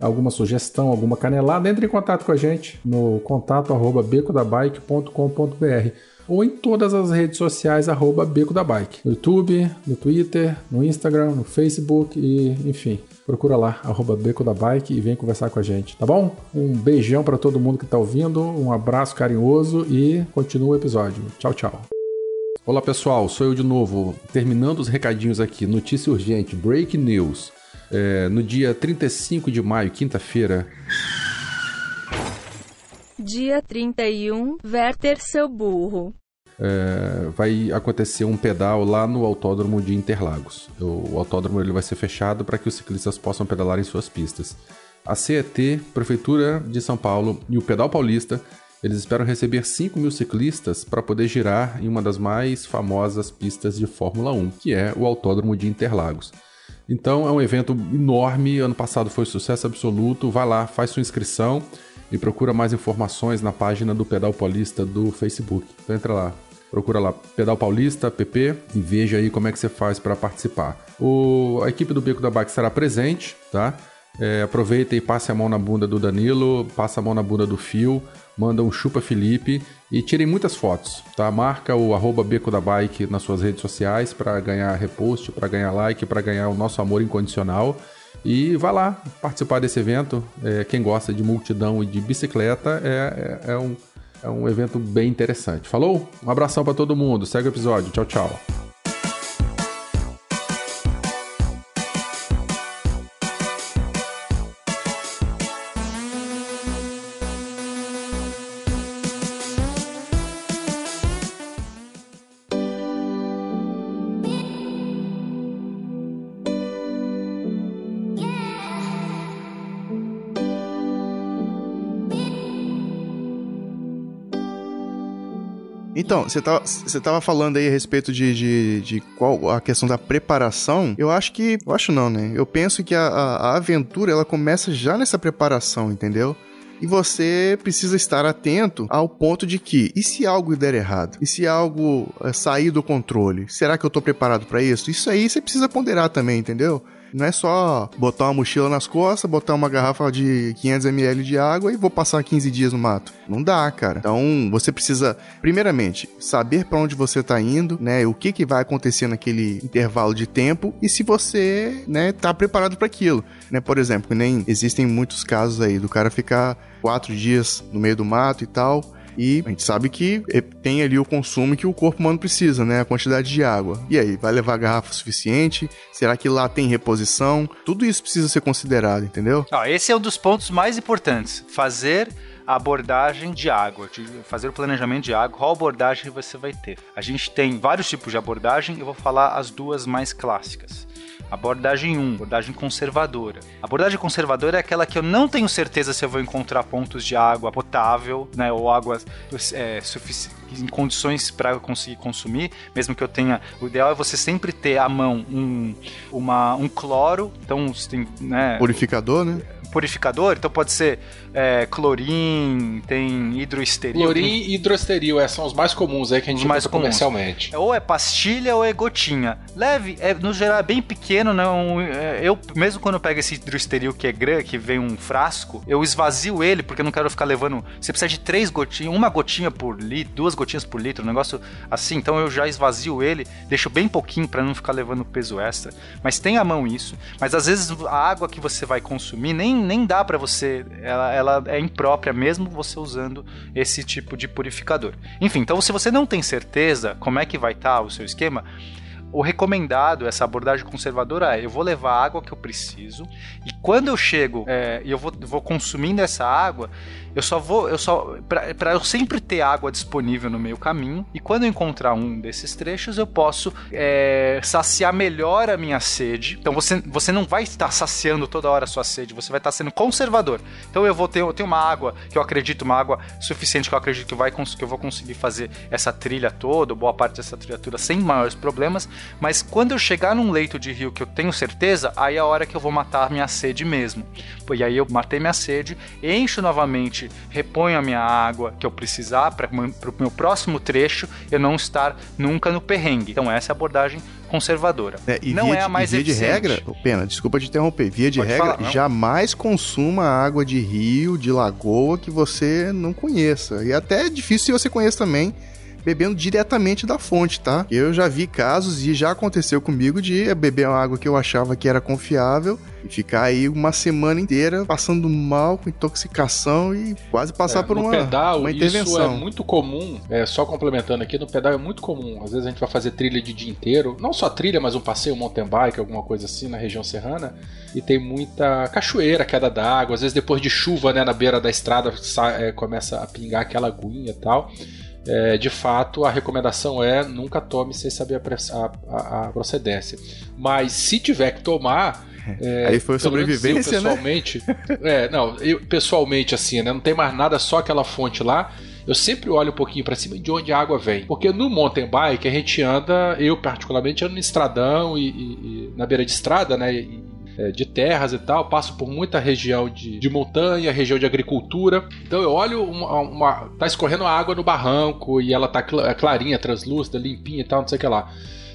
alguma sugestão, alguma canelada, entre em contato com a gente no contato arroba becodabike.com.br ou em todas as redes sociais arroba Beco da Bike. No YouTube, no Twitter, no Instagram, no Facebook e enfim. Procura lá, arroba Beco da Bike e vem conversar com a gente, tá bom? Um beijão para todo mundo que tá ouvindo, um abraço carinhoso e continua o episódio. Tchau, tchau. Olá pessoal, sou eu de novo, terminando os recadinhos aqui. Notícia urgente, break news. É, no dia 35 de maio, quinta-feira. Dia 31, Werther seu burro. É, vai acontecer um pedal lá no autódromo de Interlagos. O, o autódromo ele vai ser fechado para que os ciclistas possam pedalar em suas pistas. A CET, Prefeitura de São Paulo e o Pedal Paulista eles esperam receber 5 mil ciclistas para poder girar em uma das mais famosas pistas de Fórmula 1, que é o Autódromo de Interlagos. Então é um evento enorme, ano passado foi um sucesso absoluto. Vai lá, faz sua inscrição e procura mais informações na página do Pedal Paulista do Facebook. Então entra lá, procura lá Pedal Paulista, PP, e veja aí como é que você faz para participar. O, a equipe do Beco da Bike estará presente, tá? É, aproveita e passe a mão na bunda do Danilo, passa a mão na bunda do Fio, manda um chupa Felipe e tirem muitas fotos, tá? Marca o arroba Beco da Bike nas suas redes sociais para ganhar repost, para ganhar like, para ganhar o nosso amor incondicional. E vá lá participar desse evento. É, quem gosta de multidão e de bicicleta é, é, é, um, é um evento bem interessante. Falou? Um abração para todo mundo. Segue o episódio. Tchau, tchau. Então, você tava, você tava falando aí a respeito de, de, de, qual a questão da preparação. Eu acho que. Eu acho não, né? Eu penso que a, a, a aventura ela começa já nessa preparação, entendeu? E você precisa estar atento ao ponto de que, e se algo der errado? E se algo é, sair do controle? Será que eu tô preparado para isso? Isso aí você precisa ponderar também, entendeu? Não é só botar uma mochila nas costas, botar uma garrafa de 500 ml de água e vou passar 15 dias no mato. Não dá, cara. Então, você precisa, primeiramente, saber para onde você tá indo, né? O que que vai acontecer naquele intervalo de tempo e se você, né, tá preparado para aquilo, né? Por exemplo, nem existem muitos casos aí do cara ficar quatro dias no meio do mato e tal e a gente sabe que é, tem ali o consumo que o corpo humano precisa, né? A quantidade de água. E aí, vai levar garrafa suficiente? Será que lá tem reposição? Tudo isso precisa ser considerado, entendeu? Ó, esse é um dos pontos mais importantes. Fazer a abordagem de água, de fazer o planejamento de água, qual abordagem você vai ter. A gente tem vários tipos de abordagem, eu vou falar as duas mais clássicas. Abordagem 1, abordagem conservadora. A abordagem conservadora é aquela que eu não tenho certeza se eu vou encontrar pontos de água potável, né, ou água é, em condições para eu conseguir consumir, mesmo que eu tenha. O ideal é você sempre ter à mão um, uma, um cloro, então você tem. Né, Purificador, né? purificador, então pode ser é, clorim, tem hidroesteril. Clorim tem... e hidroesteril é, são os mais comuns aí que a gente mais comercialmente. É, ou é pastilha ou é gotinha. Leve, é, no geral é bem pequeno, não. É, eu, mesmo quando eu pego esse hidroesteril que é grande, que vem um frasco, eu esvazio ele, porque eu não quero ficar levando. Você precisa de três gotinhas, uma gotinha por litro, duas gotinhas por litro, um negócio assim. Então eu já esvazio ele, deixo bem pouquinho para não ficar levando peso extra. Mas tem à mão isso. Mas às vezes a água que você vai consumir nem nem dá para você, ela, ela é imprópria mesmo você usando esse tipo de purificador. Enfim, então se você não tem certeza como é que vai estar tá o seu esquema, o recomendado, essa abordagem conservadora é: eu vou levar a água que eu preciso, e quando eu chego é, e eu vou, vou consumindo essa água, eu só vou, eu só para eu sempre ter água disponível no meio caminho e quando eu encontrar um desses trechos eu posso é, saciar melhor a minha sede. Então você, você não vai estar saciando toda hora a sua sede, você vai estar sendo conservador. Então eu vou ter, eu tenho uma água que eu acredito, uma água suficiente que eu acredito que, vai, que eu vou conseguir fazer essa trilha toda, boa parte dessa trilha toda sem maiores problemas. Mas quando eu chegar num leito de rio que eu tenho certeza, aí é a hora que eu vou matar minha sede mesmo. E aí eu matei minha sede, encho novamente reponho a minha água que eu precisar para o meu próximo trecho eu não estar nunca no perrengue. Então essa é a abordagem conservadora. É, não é a mais via de regra, pena, desculpa te interromper. Via de Pode regra, falar, jamais consuma água de rio, de lagoa que você não conheça. E até é difícil se você conhece também bebendo diretamente da fonte, tá? Eu já vi casos e já aconteceu comigo de beber uma água que eu achava que era confiável e ficar aí uma semana inteira passando mal com intoxicação e quase passar é, por uma, pedal, uma intervenção. Isso é muito comum, é, só complementando aqui, no pedal é muito comum. Às vezes a gente vai fazer trilha de dia inteiro, não só trilha, mas um passeio mountain bike, alguma coisa assim na região serrana, e tem muita cachoeira, queda d'água, às vezes depois de chuva, né, na beira da estrada é, começa a pingar aquela aguinha e tal é, de fato, a recomendação é nunca tome sem saber a, a, a procedência. Mas se tiver que tomar. É, Aí foi sobrevivência, eu, né? pessoalmente, né? É, não, eu, pessoalmente, assim, né? Não tem mais nada, só aquela fonte lá. Eu sempre olho um pouquinho para cima de onde a água vem. Porque no mountain bike a gente anda, eu particularmente ando no estradão e, e, e na beira de estrada, né? E, de terras e tal, passo por muita região de, de montanha, região de agricultura. Então eu olho uma, uma. tá escorrendo água no barranco e ela tá é clarinha, translúcida, limpinha e tal, não sei o que lá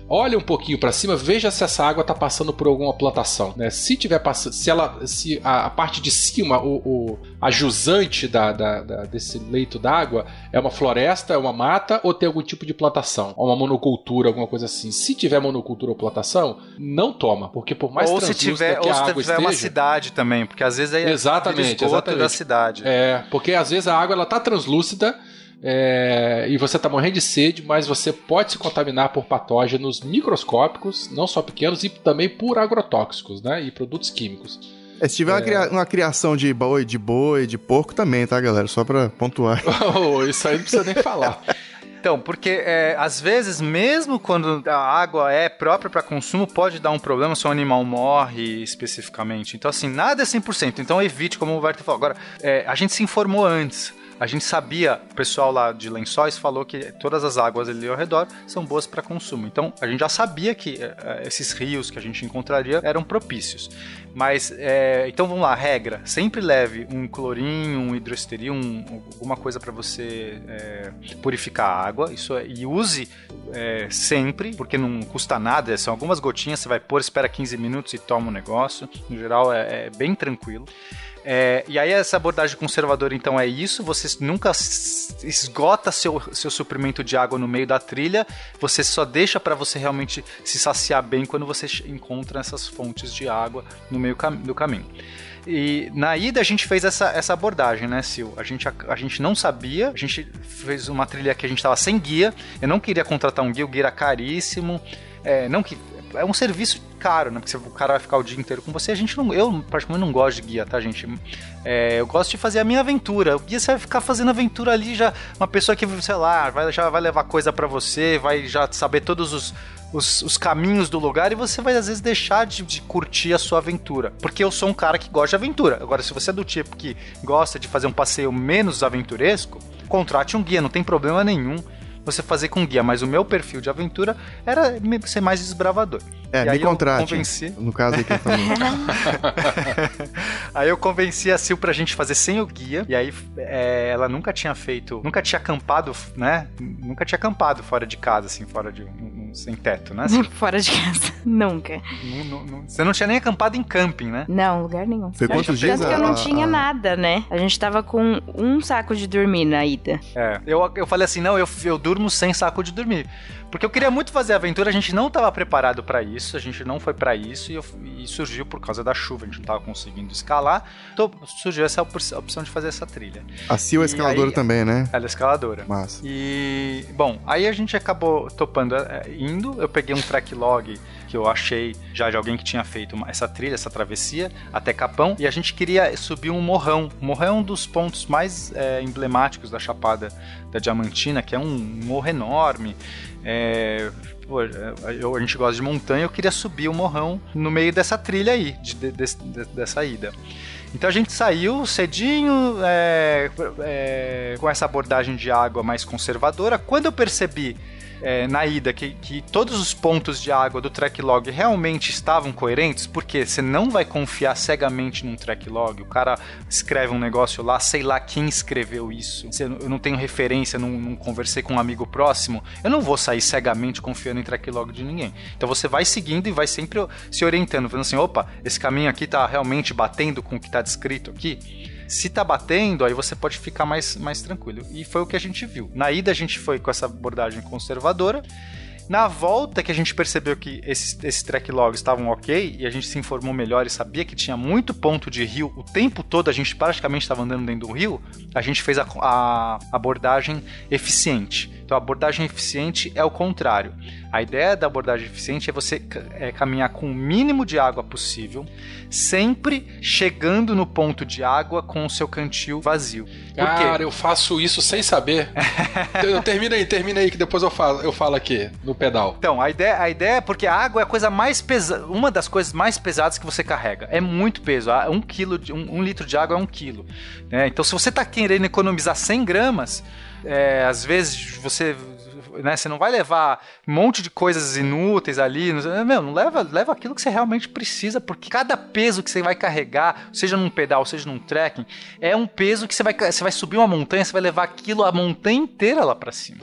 olha um pouquinho para cima, veja se essa água está passando por alguma plantação. Né? Se tiver passando, se ela, se a, a parte de cima, o, o a jusante da, da, da desse leito d'água é uma floresta, é uma mata ou tem algum tipo de plantação, uma monocultura, alguma coisa assim. Se tiver monocultura ou plantação, não toma, porque por mais ou se tiver, que ou água tiver esteja, uma cidade também, porque às vezes é exatamente, exatamente da cidade. É, porque às vezes a água ela tá translúcida é, e você está morrendo de sede, mas você pode se contaminar por patógenos microscópicos, não só pequenos, e também por agrotóxicos né, e produtos químicos. É, se tiver é... uma, cria uma, criação de boi, de boi, de porco também, tá, galera? Só para pontuar. oh, isso aí não precisa nem falar. Então, porque é, às vezes, mesmo quando a água é própria para consumo, pode dar um problema se o animal morre especificamente. Então, assim, nada é 100%. Então, evite, como o Walter falou. Agora, é, a gente se informou antes a gente sabia, o pessoal lá de Lençóis falou que todas as águas ali ao redor são boas para consumo. Então a gente já sabia que uh, esses rios que a gente encontraria eram propícios. Mas, é, então vamos lá, regra: sempre leve um clorinho, um hidroesteril, um, alguma coisa para você é, purificar a água. Isso é, e use sempre, porque não custa nada, são algumas gotinhas, você vai pôr, espera 15 minutos e toma o negócio. No geral é, é bem tranquilo. É, e aí essa abordagem conservadora então é isso, você nunca esgota seu, seu suprimento de água no meio da trilha, você só deixa para você realmente se saciar bem quando você encontra essas fontes de água no meio cam do caminho. E na ida a gente fez essa, essa abordagem, né, Sil? A gente, a, a gente não sabia, a gente fez uma trilha que a gente tava sem guia, eu não queria contratar um guia, o guia era caríssimo, é, não que é um serviço caro, né? Porque o cara vai ficar o dia inteiro com você. A gente não, eu praticamente não gosto de guia, tá, gente? É, eu gosto de fazer a minha aventura. O guia você vai ficar fazendo aventura ali já, uma pessoa que, sei lá, vai, já vai levar coisa para você, vai já saber todos os, os, os, caminhos do lugar e você vai às vezes deixar de, de, curtir a sua aventura. Porque eu sou um cara que gosta de aventura. Agora, se você é do tipo que gosta de fazer um passeio menos aventuresco, contrate um guia, não tem problema nenhum você fazer com guia, mas o meu perfil de aventura era ser mais desbravador. É, e me contrate. Convenci... No caso aqui também. aí eu convenci a Sil pra gente fazer sem o guia. E aí é, ela nunca tinha feito. Nunca tinha acampado, né? Nunca tinha acampado fora de casa, assim, fora de. Um, um, sem teto, né? Assim. fora de casa. Nunca. Não, não, você não tinha nem acampado em camping, né? Não, lugar nenhum. Foi quantos dias? Tanto que eu não tinha nada, né? A gente tava com um saco de dormir na ida. É. Eu, eu falei assim: não, eu, eu durmo sem saco de dormir. Porque eu queria muito fazer a aventura, a gente não estava preparado para isso, a gente não foi para isso e, eu, e, surgiu por causa da chuva, a gente não tava conseguindo escalar, então surgiu essa opção de fazer essa trilha. A Sil é escaladora aí, também, né? Ela é escaladora. Massa. E, bom, aí a gente acabou topando, é, indo, eu peguei um track log que eu achei já de alguém que tinha feito uma, essa trilha, essa travessia até Capão, e a gente queria subir um morrão. O morrão é um dos pontos mais é, emblemáticos da Chapada da Diamantina, que é um morro enorme. É, pô, eu, a gente gosta de montanha, eu queria subir o morrão no meio dessa trilha aí, de, de, de, dessa ida. Então a gente saiu cedinho, é, é, com essa abordagem de água mais conservadora. Quando eu percebi é, na ida que, que todos os pontos de água do track log realmente estavam coerentes, porque você não vai confiar cegamente num track log. O cara escreve um negócio lá, sei lá quem escreveu isso. Eu não tenho referência, não, não conversei com um amigo próximo. Eu não vou sair cegamente confiando em track log de ninguém. Então você vai seguindo e vai sempre se orientando, falando assim: opa, esse caminho aqui tá realmente batendo com o que tá descrito aqui. Se tá batendo, aí você pode ficar mais, mais tranquilo. E foi o que a gente viu. Na ida a gente foi com essa abordagem conservadora. Na volta que a gente percebeu que esses, esses track logs estavam ok e a gente se informou melhor e sabia que tinha muito ponto de rio o tempo todo, a gente praticamente estava andando dentro do rio, a gente fez a, a abordagem eficiente. Então a abordagem eficiente é o contrário. A ideia da abordagem eficiente é você é, caminhar com o mínimo de água possível, sempre chegando no ponto de água com o seu cantil vazio. Cara, eu faço isso sem saber. termina aí, termina aí que depois eu falo, eu falo aqui no pedal. Então, a ideia, a ideia é porque a água é a coisa mais pesada, uma das coisas mais pesadas que você carrega. É muito peso. Ah, um, quilo de, um, um litro de água é um quilo. Né? Então, se você está querendo economizar 100 gramas, é, às vezes você né? Você não vai levar um monte de coisas inúteis ali. Meu, não leva, leva aquilo que você realmente precisa, porque cada peso que você vai carregar, seja num pedal, seja num trekking, é um peso que você vai, você vai subir uma montanha, você vai levar aquilo a montanha inteira lá para cima.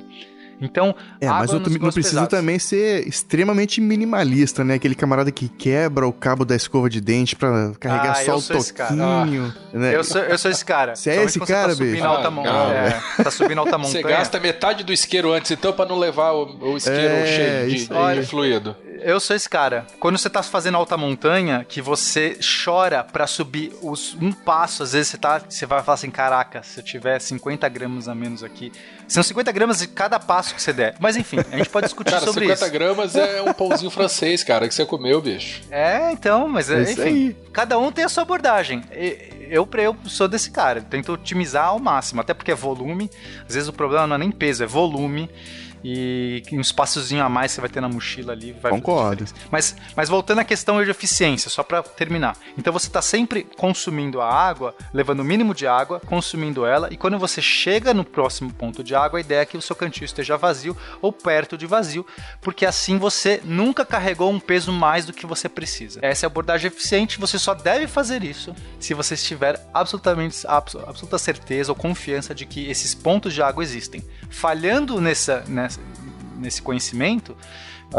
Então, é, mas eu não precisa também ser extremamente minimalista, né? Aquele camarada que quebra o cabo da escova de dente para carregar ah, só o toquinho. Ah, né? eu, sou, eu sou esse cara. Você é esse cara, tá subindo alta ah, é, tá subindo alta montanha. Você gasta metade do isqueiro antes, então, para não levar o, o isqueiro é, cheio de, de, de fluido. Eu sou esse cara. Quando você tá fazendo alta montanha, que você chora para subir os, um passo, às vezes você tá, você vai falar assim, caraca, se eu tiver 50 gramas a menos aqui, são 50 gramas de cada passo que você der. Mas enfim, a gente pode discutir cara, sobre 50 isso. 50 gramas é um pãozinho francês, cara, que você comeu, bicho. É, então, mas é, enfim, cada um tem a sua abordagem. Eu, eu sou desse cara, tento otimizar ao máximo, até porque é volume. Às vezes o problema não é nem peso, é volume e um espaçozinho a mais você vai ter na mochila ali. Vai Concordo. Mas, mas voltando à questão de eficiência, só para terminar. Então você está sempre consumindo a água, levando o mínimo de água, consumindo ela, e quando você chega no próximo ponto de água, a ideia é que o seu cantil esteja vazio ou perto de vazio, porque assim você nunca carregou um peso mais do que você precisa. Essa é a abordagem eficiente, você só deve fazer isso se você estiver absolutamente absoluta certeza ou confiança de que esses pontos de água existem. Falhando nessa, nessa nesse conhecimento,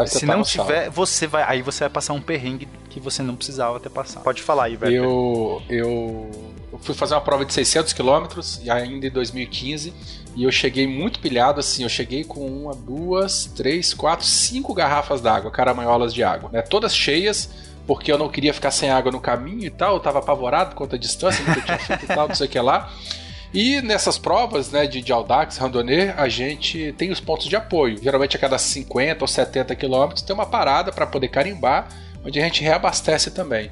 se tá não tiver, você vai, aí você vai passar um perrengue que você não precisava ter passado. Pode falar aí, velho. Eu, eu, eu fui fazer uma prova de 600 quilômetros, ainda em 2015, e eu cheguei muito pilhado, assim, eu cheguei com uma, duas, três, quatro, cinco garrafas d'água, caramanholas de água, né, todas cheias, porque eu não queria ficar sem água no caminho e tal, eu tava apavorado quanto à distância, nunca tinha feito e tal, não sei o que lá. E nessas provas né, de, de Audax, Randonnée, a gente tem os pontos de apoio. Geralmente a cada 50 ou 70 quilômetros tem uma parada para poder carimbar, onde a gente reabastece também.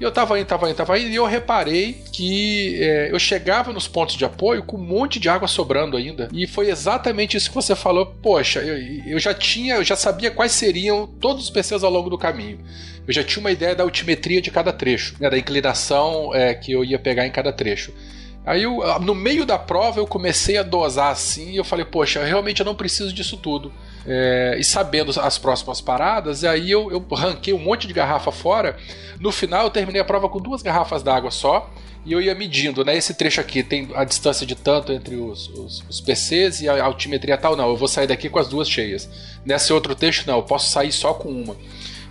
E eu tava indo, tava indo, tava indo, e eu reparei que é, eu chegava nos pontos de apoio com um monte de água sobrando ainda. E foi exatamente isso que você falou. Poxa, eu, eu já tinha, eu já sabia quais seriam todos os PCs ao longo do caminho. Eu já tinha uma ideia da altimetria de cada trecho, né, da inclinação é, que eu ia pegar em cada trecho. Aí eu, no meio da prova eu comecei a dosar assim e eu falei, poxa, realmente eu não preciso disso tudo. É, e sabendo as próximas paradas, aí eu, eu ranquei um monte de garrafa fora. No final eu terminei a prova com duas garrafas d'água só. E eu ia medindo, né? Esse trecho aqui tem a distância de tanto entre os, os, os PCs e a altimetria tal. Não, eu vou sair daqui com as duas cheias. Nesse outro trecho, não, eu posso sair só com uma.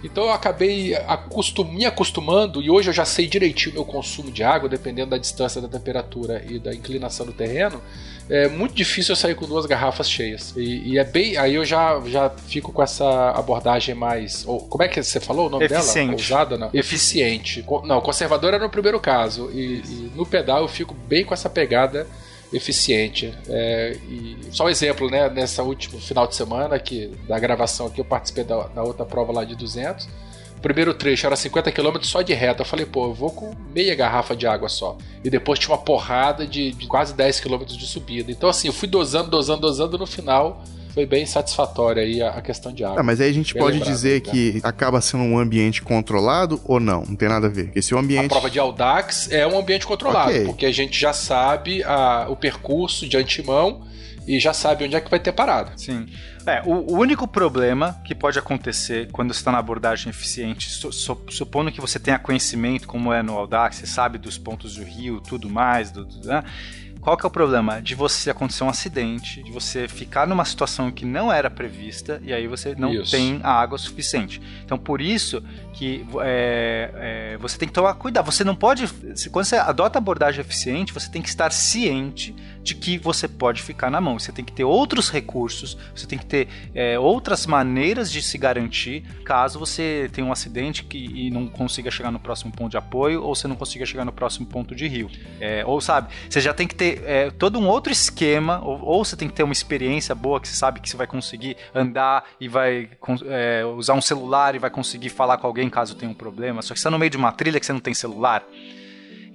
Então eu acabei acostum, me acostumando e hoje eu já sei direitinho o meu consumo de água, dependendo da distância da temperatura e da inclinação do terreno. é muito difícil eu sair com duas garrafas cheias. E, e é bem. Aí eu já, já fico com essa abordagem mais. Ou, como é que você falou o nome Eficiente. dela? Ousada, não? Eficiente. Não, conservadora no primeiro caso. E, e no pedal eu fico bem com essa pegada eficiente. É, e só um exemplo, né? Nessa último final de semana que da gravação aqui eu participei da, da outra prova lá de 200. O primeiro trecho era 50 km só de reta. Eu falei, pô, eu vou com meia garrafa de água só. E depois tinha uma porrada de, de quase 10 km de subida. Então, assim, eu fui dosando, dosando, dosando. No final, foi bem satisfatória aí a, a questão de água. Ah, mas aí a gente Bem pode lembrado, dizer né? que acaba sendo um ambiente controlado ou não? Não tem nada a ver. Porque se o A ambiente. prova de Audax é um ambiente controlado, Ok. porque a gente já sabe a- o percurso de antemão e já sabe onde é que vai ter parada. Sim. É, o, o único problema que pode acontecer quando você está na abordagem eficiente, su- su- supondo que você tenha conhecimento, como é no Audax, você sabe dos pontos do rio, tudo mais, do, do- né? Qual que é o problema? De você acontecer um acidente, de você ficar numa situação que não era prevista e aí você não Isso. tem a água suficiente. Então, por isso que é, é, você tem que tomar cuidado. Você não pode. Quando você adota abordagem eficiente, você tem que estar ciente de que você pode ficar na mão. Você tem que ter outros recursos, você tem que ter é, outras maneiras de se garantir caso você tenha um acidente que, e não consiga chegar no próximo ponto de apoio ou você não consiga chegar no próximo ponto de rio. É, ou sabe, você já tem que ter é, todo um outro esquema, ou, ou você tem que ter uma experiência boa que você sabe que você vai conseguir andar e vai é, usar um celular e vai conseguir falar com alguém caso tenha um problema. Só que você está no meio de uma trilha que você não tem celular.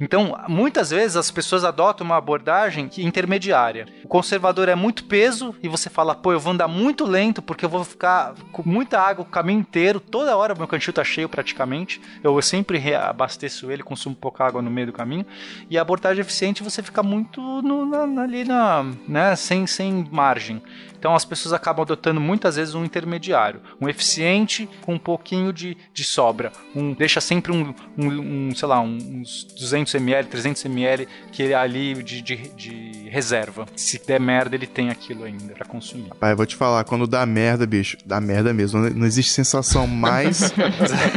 Então, muitas vezes as pessoas adotam uma abordagem intermediária. O conservador é muito peso e você fala, pô, eu vou andar muito lento porque eu vou ficar com muita água o caminho inteiro, toda hora meu cantil tá cheio praticamente. Eu sempre reabasteço ele, consumo pouca água no meio do caminho. E a abordagem eficiente você fica muito no- na- ali na, né, sem, sem margem. Então as pessoas acabam adotando muitas vezes um intermediário, um eficiente com um pouquinho de, de sobra, um deixa sempre um, um, um, sei lá, uns 200 ml, 300 ml que ele é ali de, de, de reserva. Se der merda ele tem aquilo ainda pra consumir. Pai, eu vou te falar, quando dá merda, bicho, dá merda mesmo. Não- Não existe sensação mais.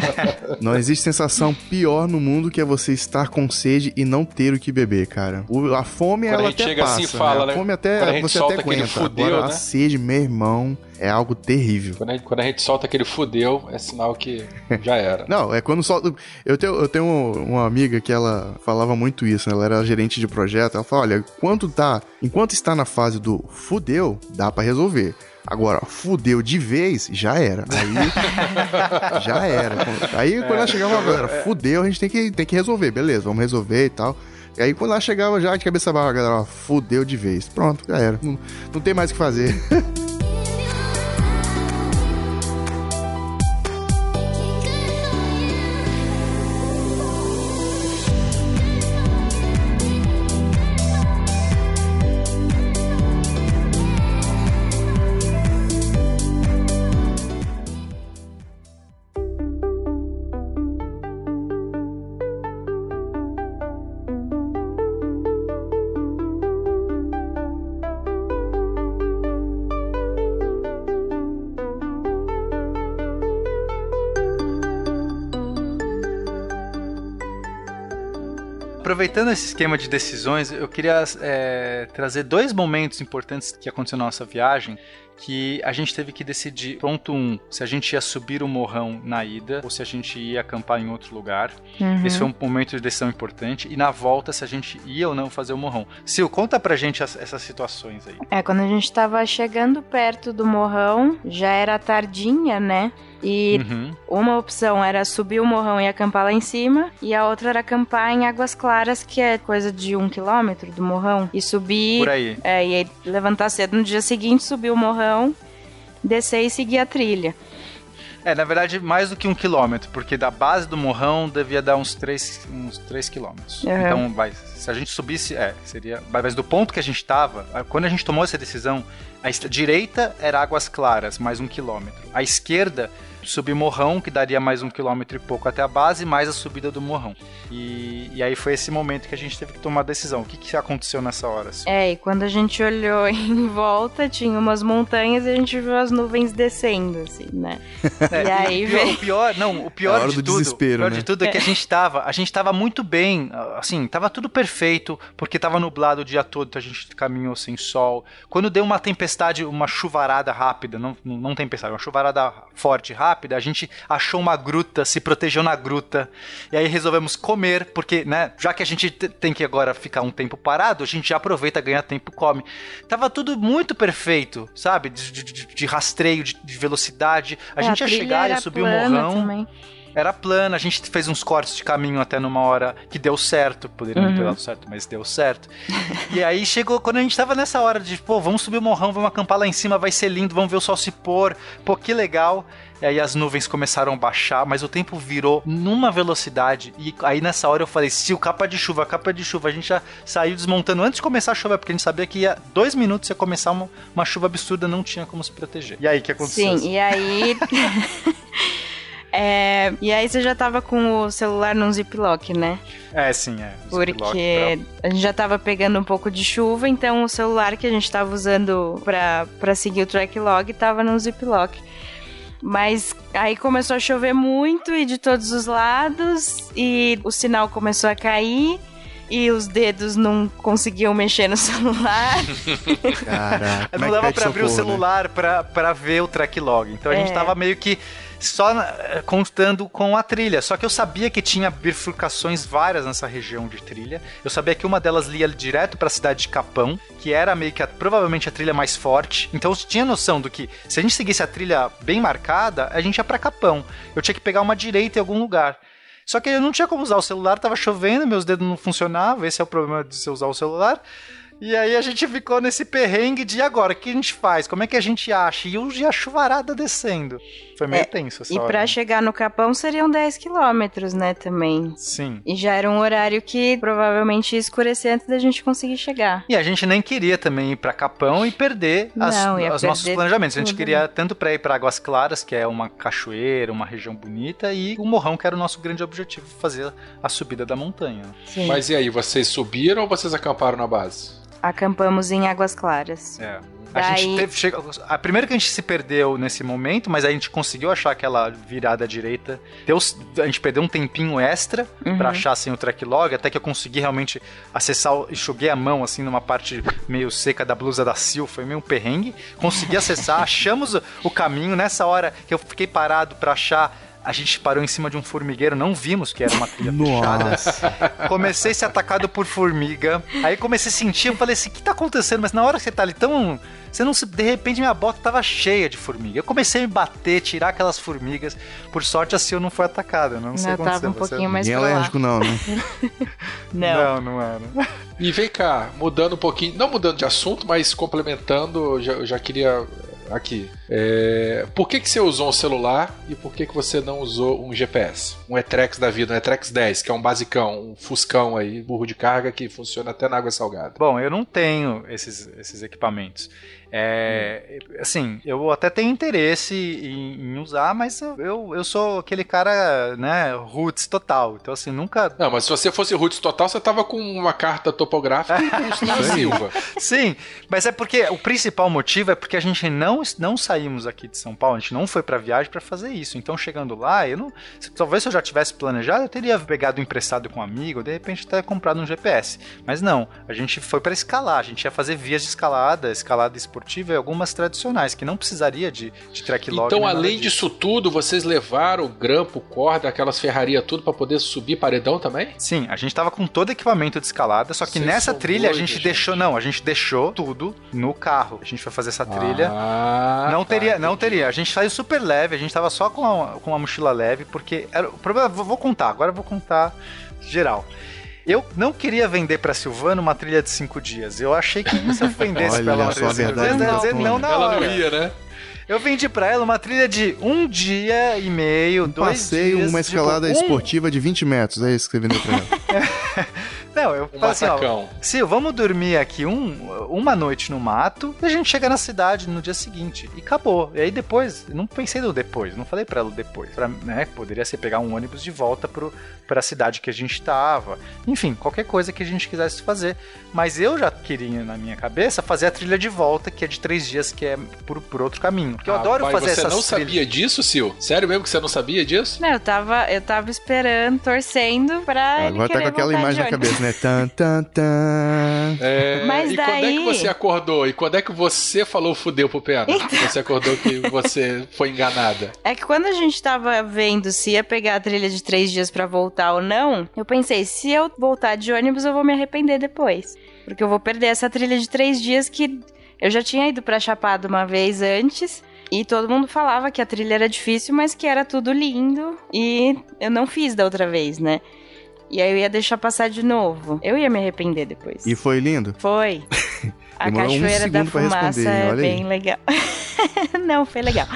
não existe sensação pior no mundo que é você estar com sede e não ter o que beber, cara. O- a fome, Quando a ela gente até chega passa. assim e fala, né? A né? fome até Quando a gente você solta até aquele aguenta. fudeu, Agora, a né? Sede, meu irmão, é algo terrível. Quando a, gente, quando a gente solta aquele fudeu, é sinal que já era. Não, é quando solta. Eu tenho, eu tenho uma amiga que ela falava muito isso, né? Ela era gerente de projeto. Ela fala: olha, quando tá. Enquanto está na fase do fudeu, dá pra resolver. Agora, fudeu de vez, já era. Aí. já era. Aí quando ela chegava, galera, fudeu, a gente tem que, tem que resolver, beleza, vamos resolver e tal. E aí quando ela chegava já de cabeça baixa, a galera, ó, fudeu de vez. Pronto, já era. Não, não tem mais o que fazer. Aproveitando esse esquema de decisões, eu queria é, trazer dois momentos importantes que aconteceram na nossa viagem que a gente teve que decidir, ponto um, se a gente ia subir o morrão na ida ou se a gente ia acampar em outro lugar. Uhum. Esse foi um momento de decisão importante. E na volta, se a gente ia ou não fazer o morrão. Sil, conta pra gente as- essas situações aí. É, quando a gente tava chegando perto do morrão, já era tardinha, né? E Uhum. uma opção era subir o morrão e acampar lá em cima, e a outra era acampar em Águas Claras, que é coisa de um quilômetro do morrão, e subir. Por aí. É, e aí levantar cedo no dia seguinte, subir o morrão, descer e seguir a trilha. É, na verdade, mais do que um quilômetro, porque da base do morrão devia dar uns 3, uns três quilômetros. Uhum. Então, vai, se a gente subisse, é, seria. Mas do ponto que a gente tava, quando a gente tomou essa decisão, a direita era Águas Claras, mais um quilômetro. A esquerda subir morrão, que daria mais um quilômetro e pouco até a base, mais a subida do morrão. E, e aí foi esse momento que a gente teve que tomar a decisão. O que, que aconteceu nessa hora? assim? É, e quando a gente olhou em volta, tinha umas montanhas e a gente viu as nuvens descendo, assim, né? É, e aí o pior, veio. o pior, não, o pior É de do tudo, desespero, o pior né? de tudo é que a gente tava, a gente tava muito bem, assim, tava tudo perfeito, porque tava nublado o dia todo, então a gente caminhou sem sol. Quando deu uma tempestade, uma chuvarada rápida, não, não não tempestade, uma chuvarada forte, rápida, a gente achou uma gruta, se protegeu na gruta, e aí resolvemos comer, porque, né, já que a gente te- tem que agora ficar um tempo parado, a gente já aproveita, ganha tempo, come. Tava tudo muito perfeito, sabe? De, de- de- rastreio, de, de velocidade. A É, gente ia trilha chegar, ia subir o plana morrão. também. Era plana, a gente fez uns cortes de caminho até numa hora que deu certo, poderia não ter Uhum. dado certo, mas deu certo. e aí chegou, quando a gente tava nessa hora de, pô, vamos subir o morrão, vamos acampar lá em cima, vai ser lindo, vamos ver o sol se pôr, pô, que legal. E aí as nuvens começaram a baixar, mas o tempo virou numa velocidade. E aí nessa hora eu falei, se o capa de chuva, capa de chuva, a gente já saiu desmontando antes de começar a chover, porque a gente sabia que ia dois minutos ia começar uma, uma chuva absurda, não tinha como se proteger. E aí o que aconteceu? Sim, e aí. É, e aí você já tava com o celular num ziplock, né? É, sim, é. Porque a gente já tava pegando um pouco de chuva, então o celular que a gente tava usando pra, pra seguir o track log tava no ziplock. Mas aí começou a chover muito e de todos os lados, e o sinal começou a cair, e os dedos não conseguiam mexer no celular. Caraca. é Não que dava pra abrir o socorro, né? celular pra, pra ver o track log. Então a gente É. tava meio que só eh, contando com a trilha. Só que eu sabia que tinha bifurcações várias nessa região de trilha. Eu sabia que uma delas lia direto pra cidade de Capão, que era meio que a- provavelmente a trilha mais forte. Então eu tinha noção do que se a gente seguisse a trilha bem marcada, a gente ia pra Capão. Eu tinha que pegar uma direita em algum lugar. Só que eu não tinha como usar o celular, tava chovendo, meus dedos não funcionavam, esse é o problema de você usar o celular. E aí a gente ficou nesse perrengue de "E agora, o que a gente faz? Como é que a gente acha? E eu e a chuvarada descendo. Foi meio É, tenso essa e pra chegar no Capão seriam 10 quilômetros, né, também. Sim. E já era um horário que provavelmente ia escurecer antes da gente conseguir chegar. E a gente nem queria também ir pra Capão e perder as- Não, os nossos planejamentos. A gente tudo, queria tanto pra ir pra Águas Claras, que é uma cachoeira, uma região bonita, e o Morrão, que era o nosso grande objetivo, fazer a subida da montanha. Sim. Mas e aí, vocês subiram ou vocês acamparam na base? Acampamos em Águas Claras. É. A Daí- gente teve. Chega, a primeira que a gente se perdeu nesse momento, mas a gente conseguiu achar aquela virada à direita. Deu, a gente perdeu um tempinho extra Uhum. pra achar assim, o track log, até que eu consegui realmente acessar. Enxuguei a mão assim numa parte meio seca da blusa da Sil, foi meio um perrengue. Consegui acessar, achamos o, o caminho. Nessa hora que eu fiquei parado pra achar. A gente parou em cima de um formigueiro, não vimos que era uma trilha fechada. Comecei a ser atacado por formiga. Aí comecei a sentir, eu falei assim, o que tá acontecendo? Mas na hora que você tá ali tão. Você não se. De repente minha bota tava cheia de formiga. Eu comecei a me bater, tirar aquelas formigas. Por sorte a Sil não foi atacada. Não, sei Não, o que aconteceu. tava um Você- pouquinho mais Ninguém é alérgico, não, né? Não. Não, não era. E vem cá, mudando um pouquinho, não mudando de assunto, mas complementando, eu já, eu já queria aqui. É, por que, que você usou um celular e por que, que você não usou um GPS? Um Etrex da vida, um Etrex 10, que é um basicão, um fuscão aí, burro de carga que funciona até na água salgada. Bom, eu não tenho esses, esses equipamentos. É, Assim, eu até tenho interesse em, em usar, mas eu, eu, eu sou aquele cara, né, roots total. Então, assim, nunca Não, mas se você fosse roots total, você tava com uma carta topográfica e com Silvio Silva. Sim, mas é porque o principal motivo é porque a gente não, não saímos aqui de São Paulo, a gente não foi pra viagem pra fazer isso. Então chegando lá, eu não, se- talvez se eu já tivesse planejado, eu teria pegado emprestado com um amigo, de repente até comprado um GPS. Mas não, a gente foi pra escalar, a gente ia fazer vias de escalada, escalada esportiva e algumas tradicionais que não precisaria de, de track log. Então, além disso. disso tudo, vocês levaram grampo, corda, aquelas ferrarias tudo pra poder subir paredão também? Sim, a gente tava com todo o equipamento de escalada, só que Vocês nessa trilha a doidos, gente gente. deixou, não, a gente deixou tudo no carro. A gente foi fazer essa trilha. Ah, não tá, teria, não entendi. teria. A gente saiu super leve, a gente tava só com uma, com uma mochila leve, porque era, o problema, vou, vou contar, agora eu vou contar geral. Eu não queria vender pra Silvana uma trilha de cinco dias. Eu achei que se eu vendesse Olha pra ela uma trilha de cinco dias, ela ia dizer não na Ela hora. não ia, né? Eu vendi pra ela uma trilha de um dia e meio, Um dois passeio, dias. uma escalada tipo, um- esportiva de 20 metros. É isso que você vendeu pra ela. Não, eu Um falei assim, ó. Sil, vamos dormir aqui um, uma noite no mato e a gente chega na cidade no dia seguinte. E acabou. E aí depois, eu não pensei no depois, não falei pra ela depois. Pra, né, poderia ser pegar um ônibus de volta pro, pra cidade que a gente tava. Enfim, qualquer coisa que a gente quisesse fazer. Mas eu já queria, na minha cabeça, fazer a trilha de volta, que é de três dias, que é por, por outro caminho. Porque eu adoro Rapaz, fazer você essas não trilhas. sabia disso, Sil? Sério mesmo que você não sabia disso? Não, eu tava, eu tava esperando, torcendo pra ele Agora tá com aquela imagem na cabeça, né? Tan, tan, tan. É, Mas e quando é que daí- você acordou? E quando é que você falou fudeu pro Pena? Então. Você acordou que você foi enganada. É que quando a gente tava vendo se ia pegar a trilha de três dias pra voltar ou não, eu pensei, se eu voltar de ônibus, eu vou me arrepender depois. Porque eu vou perder essa trilha de três dias que eu já tinha ido pra Chapada uma vez antes. E todo mundo falava que a trilha era difícil, mas que era tudo lindo. E eu não fiz da outra vez, né? E aí eu ia deixar passar de novo. Eu ia me arrepender depois. E foi lindo? Foi. A Demorou um Cachoeira da segundo pra Fumaça é bem legal. não, foi legal.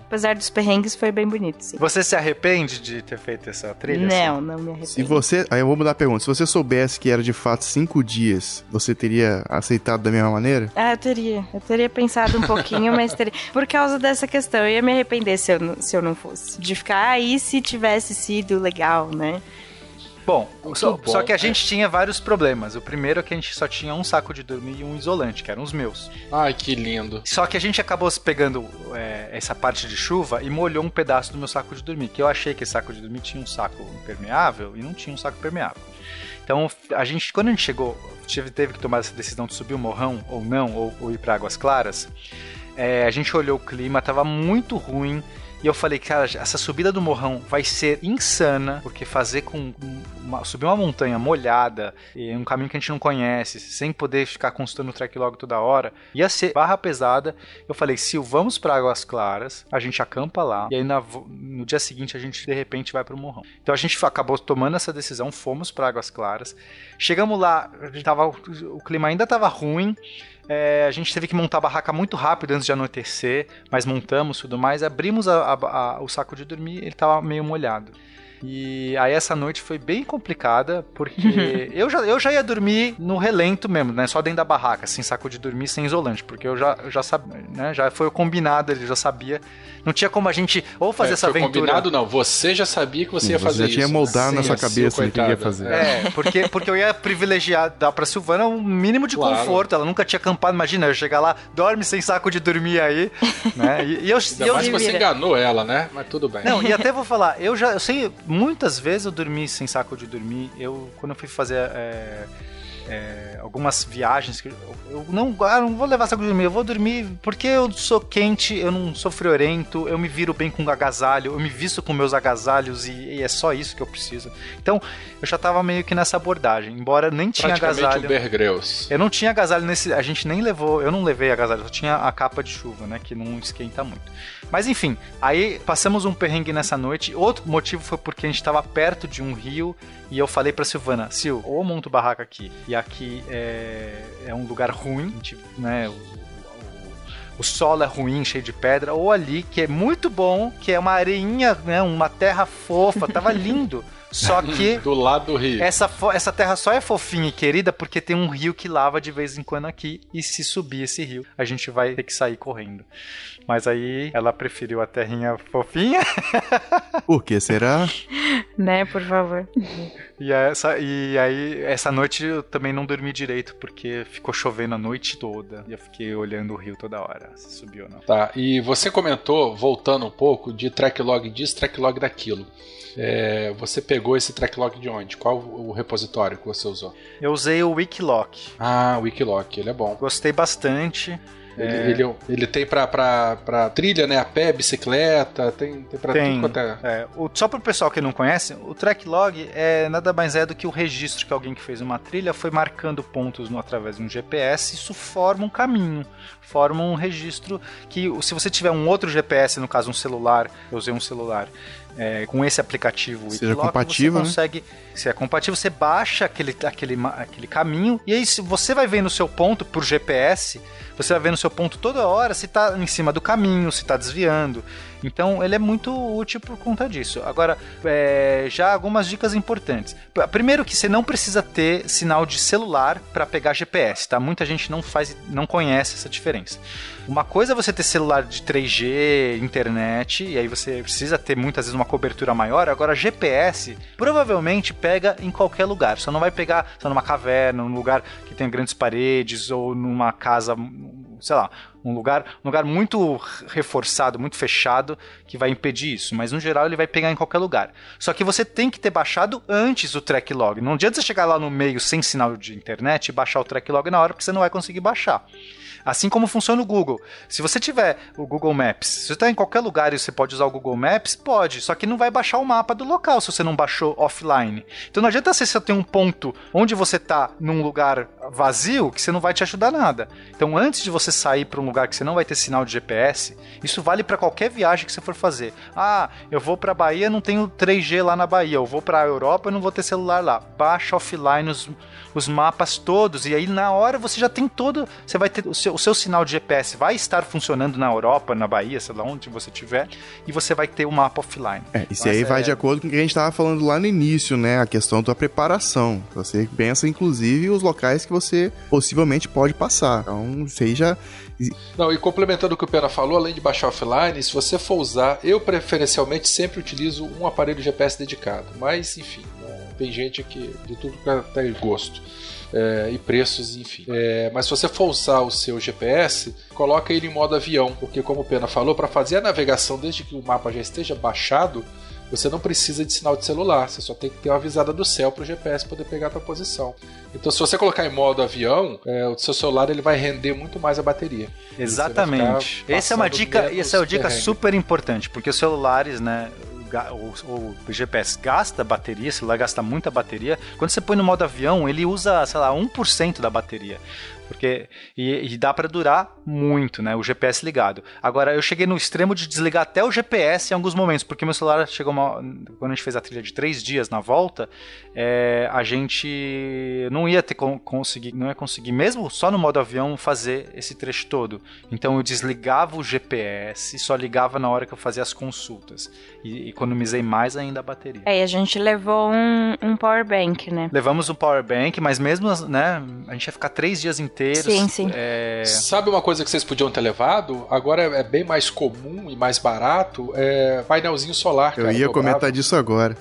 Apesar dos perrengues, foi bem bonito, sim. Você se arrepende de ter feito essa trilha? Não, não me arrependo. Se você. Aí eu vou mudar a pergunta. Se você soubesse que era de fato cinco dias, você teria aceitado da mesma maneira? Ah, eu teria. Eu teria pensado um pouquinho, mas teria. Por causa dessa questão, eu ia me arrepender se eu, se eu não fosse. De ficar aí se tivesse sido legal, né? Bom, só, bom, só que a é. gente tinha vários problemas. O primeiro é que a gente só tinha um saco de dormir e um isolante, que eram os meus. Ai, que lindo. Só que a gente acabou pegando é, essa parte de chuva e molhou um pedaço do meu saco de dormir. Que eu achei que esse saco de dormir tinha um saco impermeável e não tinha um saco permeável. Então, a gente, quando a gente chegou, tive, teve que tomar essa decisão de subir o morrão ou não, ou, ou ir para Águas Claras. é, a gente olhou o clima, tava muito ruim. E eu falei, cara, essa subida do morrão vai ser insana, porque fazer com uma- subir uma montanha molhada, em um caminho que a gente não conhece, sem poder ficar consultando o track log toda hora, ia ser barra pesada. Eu falei, Sil, vamos para Águas Claras, a gente acampa lá, e aí na no dia seguinte a gente de repente vai pro morrão. Então a gente acabou tomando essa decisão, fomos para Águas Claras. Chegamos lá, tava, o clima ainda tava ruim, é, a gente teve que montar a barraca muito rápido antes de anoitecer, mas montamos tudo mais. Abrimos a- a- a- o saco de dormir, ele tava meio molhado. E aí essa noite foi bem complicada, porque eu, já, eu já ia dormir no relento mesmo, né? Só dentro da barraca, sem saco de dormir, sem isolante, porque eu já, eu já sabia, né? Já foi combinado, ele já sabia. Não tinha como a gente ou fazer É, essa foi aventura. combinado, não. Você já sabia que você ia você fazer já isso. tinha moldado na sua cabeça o que ia fazer. É, porque, porque eu ia privilegiar, dar pra Silvana um mínimo de Claro. conforto. Ela nunca tinha acampado. Imagina, eu chegar lá, dorme sem saco de dormir aí, né? E, e eu, e Ainda eu mais que você enganou ela, né? Mas tudo bem. não, e até vou falar, eu já, eu sei, muitas vezes eu dormi sem saco de dormir. Eu, quando eu fui fazer é, é, algumas viagens, que eu, eu não, ah, não vou levar saco de dormir, eu vou dormir porque eu sou quente, eu não sou friorento, eu me viro bem com agasalho, eu me visto com meus agasalhos e, e é só isso que eu preciso. Então, eu já tava meio que nessa abordagem, embora nem tinha agasalho. um Bear Grylls. Eu não tinha agasalho nesse. A gente nem levou. Eu não levei agasalho, só tinha a capa de chuva, né? Que não esquenta muito. Mas enfim, aí passamos um perrengue nessa noite. Outro motivo foi porque a gente tava perto de um rio e eu falei pra Silvana: Sil, ou eu monto barraca aqui, e aqui é, é um lugar ruim, gente, né? o solo é ruim, cheio de pedra, ou ali, que é muito bom, que é uma areinha, né, uma terra fofa, tava lindo. Só que Do lado do rio. essa, essa terra só é fofinha e querida porque tem um rio que lava de vez em quando aqui. E se subir esse rio, a gente vai ter que sair correndo. Mas aí ela preferiu a terrinha fofinha. Por que será? Né, por favor. E, essa, e aí, essa noite eu também não dormi direito porque ficou chovendo a noite toda. E eu fiquei olhando o rio toda hora, se subiu ou não. Tá, e você comentou, voltando um pouco, de track log disso, track log daquilo. É, você pegou esse track log de onde? Qual o repositório que você usou? Eu usei o Wikiloc. Ah, o Wikiloc, ele é bom. Gostei bastante. Ele, ele, ele tem pra, pra, pra trilha, né? A pé, bicicleta, tem, tem pra Tem. tudo quanto é. É, o, só para o pessoal que não conhece, o track log é nada mais é do que o registro que alguém que fez uma trilha foi marcando pontos no, através de um GPS. Isso forma um caminho, forma um registro que, se você tiver um outro GPS, no caso um celular, eu usei um celular. é, com esse aplicativo Seja compatível, né? você consegue, se é compatível, você baixa aquele, aquele, aquele caminho e aí você vai vendo o seu ponto por GPS, você vai vendo seu ponto toda hora se tá em cima do caminho, se tá desviando. Então ele é muito útil por conta disso. Agora, é, já algumas dicas importantes. Primeiro que você não precisa ter sinal de celular para pegar GPS, tá? Muita gente não faz, não conhece essa diferença. Uma coisa é você ter celular de 3G, internet, e aí você precisa ter muitas vezes uma cobertura maior. Agora, GPS provavelmente pega em qualquer lugar. Só não vai pegar só numa caverna, num lugar que tem grandes paredes, ou numa casa, sei lá, um lugar, um lugar muito reforçado, muito fechado, que vai impedir isso. Mas no geral ele vai pegar em qualquer lugar. Só que você tem que ter baixado antes o track log. Não adianta você chegar lá no meio sem sinal de internet e baixar o track log na hora, porque você não vai conseguir baixar. Assim como funciona o Google. Se você tiver o Google Maps, se você está em qualquer lugar e você pode usar o Google Maps, pode. Só que não vai baixar o mapa do local se você não baixou offline. Então não adianta você só ter um ponto onde você está num lugar vazio que você não vai te ajudar nada. Então antes de você sair para um lugar que você não vai ter sinal de GPS, isso vale para qualquer viagem que você for fazer. Ah, eu vou para Bahia, não tenho 3G lá na Bahia. Eu vou para a Europa, eu não vou ter celular lá. Baixa offline os, os mapas todos e aí na hora você já tem todo, você vai ter o seu, o seu sinal de GPS vai estar funcionando na Europa, na Bahia, sei lá onde você estiver, e você vai ter o mapa offline. É, isso Então, aí vai é- de acordo com o que a gente estava falando lá no início, né? A questão da preparação. Você pensa, inclusive, os locais que você possivelmente pode passar. Então, isso aí já. Não, e complementando o que o Pena falou, além de baixar offline, se você for usar, eu preferencialmente sempre utilizo um aparelho GPS dedicado. Mas, enfim, né, tem gente que de tudo ter gosto. é, e preços, enfim. É, mas se você for usar o seu GPS, coloca ele em modo avião, porque como o Pena falou, para fazer a navegação desde que o mapa já esteja baixado, você não precisa de sinal de celular, você só tem que ter uma avisada do céu para o GPS poder pegar a tua posição. Então, se você colocar em modo avião, é, o seu celular ele vai render muito mais a bateria. Exatamente. Essa é uma dica, essa é uma dica super importante, porque os celulares, né, o, o GPS gasta bateria, o celular gasta muita bateria. Quando você põe no modo avião, ele usa, sei lá, 1% da bateria. Porque e, e dá pra durar muito, né? O GPS ligado. Agora eu cheguei no extremo de desligar até o GPS em alguns momentos, porque meu celular chegou uma, quando a gente fez a trilha de três dias na volta, é, a gente não ia ter con- conseguir, não ia conseguir mesmo só no modo avião fazer esse trecho todo. Então eu desligava o GPS e só ligava na hora que eu fazia as consultas e economizei mais ainda a bateria. É, e a gente levou um, um power bank, né? Levamos um power bank, mas mesmo, né, a gente ia ficar três dias inteiros. Sim, sim. é, Sabe uma coisa que vocês podiam ter levado? Agora é bem mais comum e mais barato. É painelzinho solar. Eu cara, ia comentar disso agora.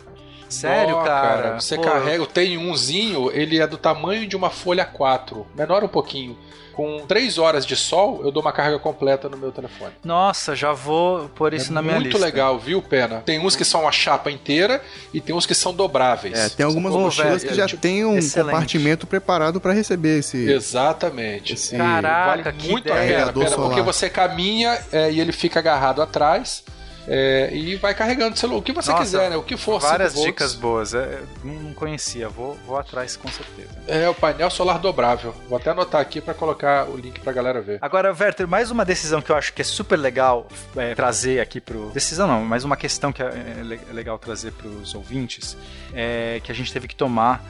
Sério, Ó, cara? Você Pô, carrega, tem umzinho, ele é do tamanho de uma folha 4, menor um pouquinho. Com 3 horas de sol, eu dou uma carga completa no meu telefone. Nossa, já vou pôr isso é na minha muito lista. legal, viu, Pena? Tem uns que são a chapa inteira e tem uns que são dobráveis. É, tem algumas Ô, mochilas velho, que já tipo, tem um excelente. compartimento preparado para receber esse. Exatamente. Esse Caraca, vale que muito ideia. a pena, pena, porque você caminha é, e ele fica agarrado atrás é, e vai carregando o celular. O que você Nossa, quiser, né? O que for. Várias 5 volts. dicas boas. é, não, conhecia, vou, vou atrás com certeza. É, o painel solar dobrável. Vou até anotar aqui para colocar o link pra galera ver. Agora, Werther, mais uma decisão que eu acho que é super legal é, trazer aqui pro. Decisão não, mas uma questão que é, é é legal trazer pros ouvintes é que a gente teve que tomar.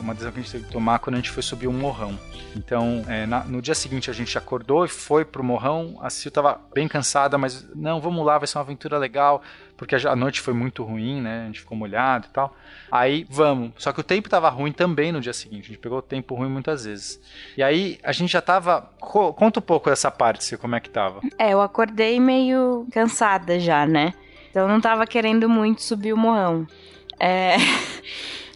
Uma decisão que a gente teve que tomar quando a gente foi subir um morrão. Então, na- no dia seguinte a gente acordou e foi pro morrão. A Sil tava bem cansada, mas não, vamos lá, vai ser uma aventura legal. Porque a noite foi muito ruim, né? A gente ficou molhado e tal. Aí, vamos. Só que o tempo tava ruim também no dia seguinte. A gente pegou o tempo ruim muitas vezes. E aí, a gente já tava. Co- Conta um pouco dessa parte, como é que tava. É, eu acordei meio cansada já, né? Então não tava querendo muito subir o morrão. É.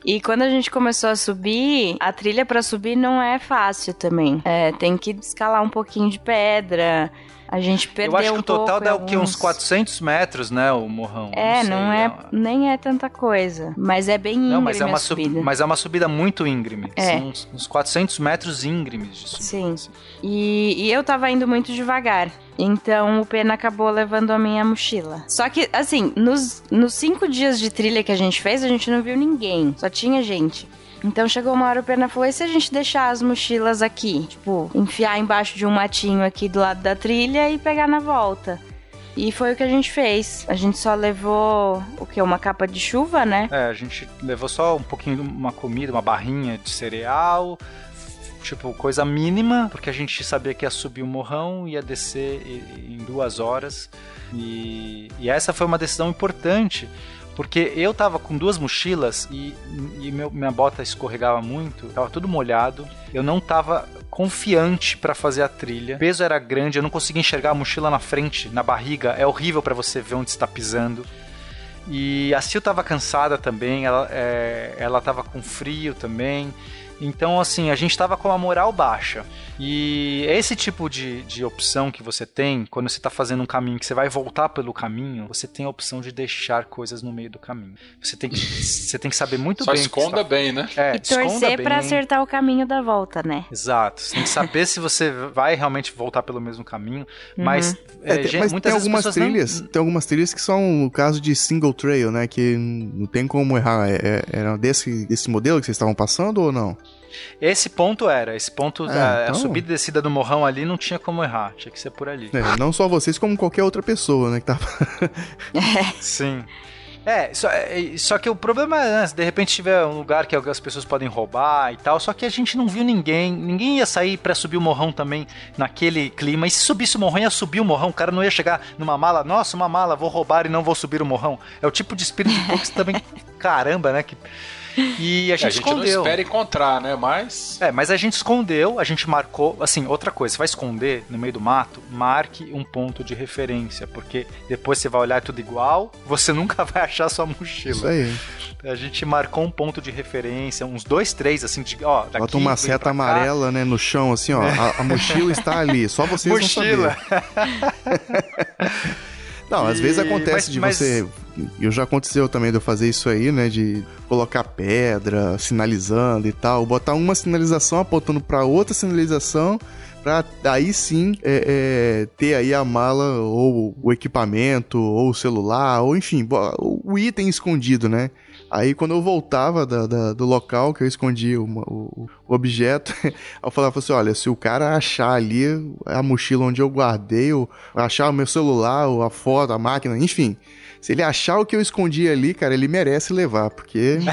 E quando a gente começou a subir, a trilha pra subir não é fácil também. É, tem que escalar um pouquinho de pedra. A gente perdeu eu acho que um o total dá em o quê? Uns alguns- 400 metros, né? O morrão. É, sei, não é, nem é tanta coisa. Mas é bem íngreme Não, mas é, uma subida. mas é uma subida muito íngreme. É. São uns, uns 400 metros íngremes de subida. Sim. assim. E, e eu tava indo muito devagar. Então o Pena acabou levando a minha mochila. Só que, assim, nos, nos cinco dias de trilha que a gente fez, a gente não viu ninguém. Só tinha gente. Então chegou uma hora o Pena falou: e se a gente deixar as mochilas aqui? Tipo, enfiar embaixo de um matinho aqui do lado da trilha e pegar na volta. E foi o que a gente fez. A gente só levou o que? Uma capa de chuva, né? É, a gente levou só um pouquinho, uma comida, uma barrinha de cereal. tipo, coisa mínima, porque a gente sabia que ia subir o morrão, ia descer em duas horas. E, e essa foi uma decisão importante, porque eu tava com duas mochilas e, e meu, minha bota escorregava muito, tava tudo molhado. Eu não tava confiante para fazer a trilha. O peso era grande, eu não conseguia enxergar a mochila na frente, na barriga. É horrível para você ver onde está pisando. E a Sil tava cansada também, ela, é, ela tava com frio também. Então, assim, a gente tava com a moral baixa. E esse tipo de, de opção que você tem, quando você está fazendo um caminho que você vai voltar pelo caminho, você tem a opção de deixar coisas no meio do caminho. Você tem que, você tem que saber muito Só bem. esconda tá... bem, né? É, e torcer para acertar o caminho da volta, né? Exato. Você tem que saber se você vai realmente voltar pelo mesmo caminho. Uhum. Mas, é, tem, mas tem algumas trilhas, não... tem algumas trilhas que são o caso de single trail, né? Que não tem como errar. É, é, era desse, desse modelo que vocês estavam passando ou não? Esse ponto era, esse ponto é, da então... subida e descida do morrão ali não tinha como errar, tinha que ser por ali. É, não só vocês, como qualquer outra pessoa, né, que tava... Sim. É só, é, só que o problema é, né, se de repente tiver um lugar que as pessoas podem roubar e tal, só que a gente não viu ninguém, ninguém ia sair para subir o morrão também naquele clima, e se subisse o morrão, ia subir o morrão, o cara não ia chegar numa mala, nossa, uma mala, vou roubar e não vou subir o morrão. É o tipo de espírito que você também, caramba, né, que e a gente, é, a gente escondeu. não espera encontrar, né? Mas. É, mas a gente escondeu, a gente marcou. Assim, outra coisa, você vai esconder no meio do mato, marque um ponto de referência, porque depois você vai olhar tudo igual, você nunca vai achar sua mochila. Isso aí. A gente marcou um ponto de referência, uns dois, três, assim, de. Ó, daqui, Bota uma seta amarela, né, no chão, assim, ó. É. A, a, mochila está ali, só vocês mochila. vão saber. Não, às vezes acontece mas, de mas... você. Eu já aconteceu também de eu fazer isso aí, né? De colocar pedra, sinalizando e tal. Botar uma sinalização apontando para outra sinalização para aí sim é, é, ter aí a mala ou o equipamento ou o celular ou enfim o item escondido, né? Aí quando eu voltava da, da, do local que eu escondi o, o, o objeto, eu falava assim, olha, se o cara achar ali a mochila onde eu guardei, ou achar o meu celular, ou a foto, a máquina, enfim, se ele achar o que eu escondi ali, cara, ele merece levar, porque.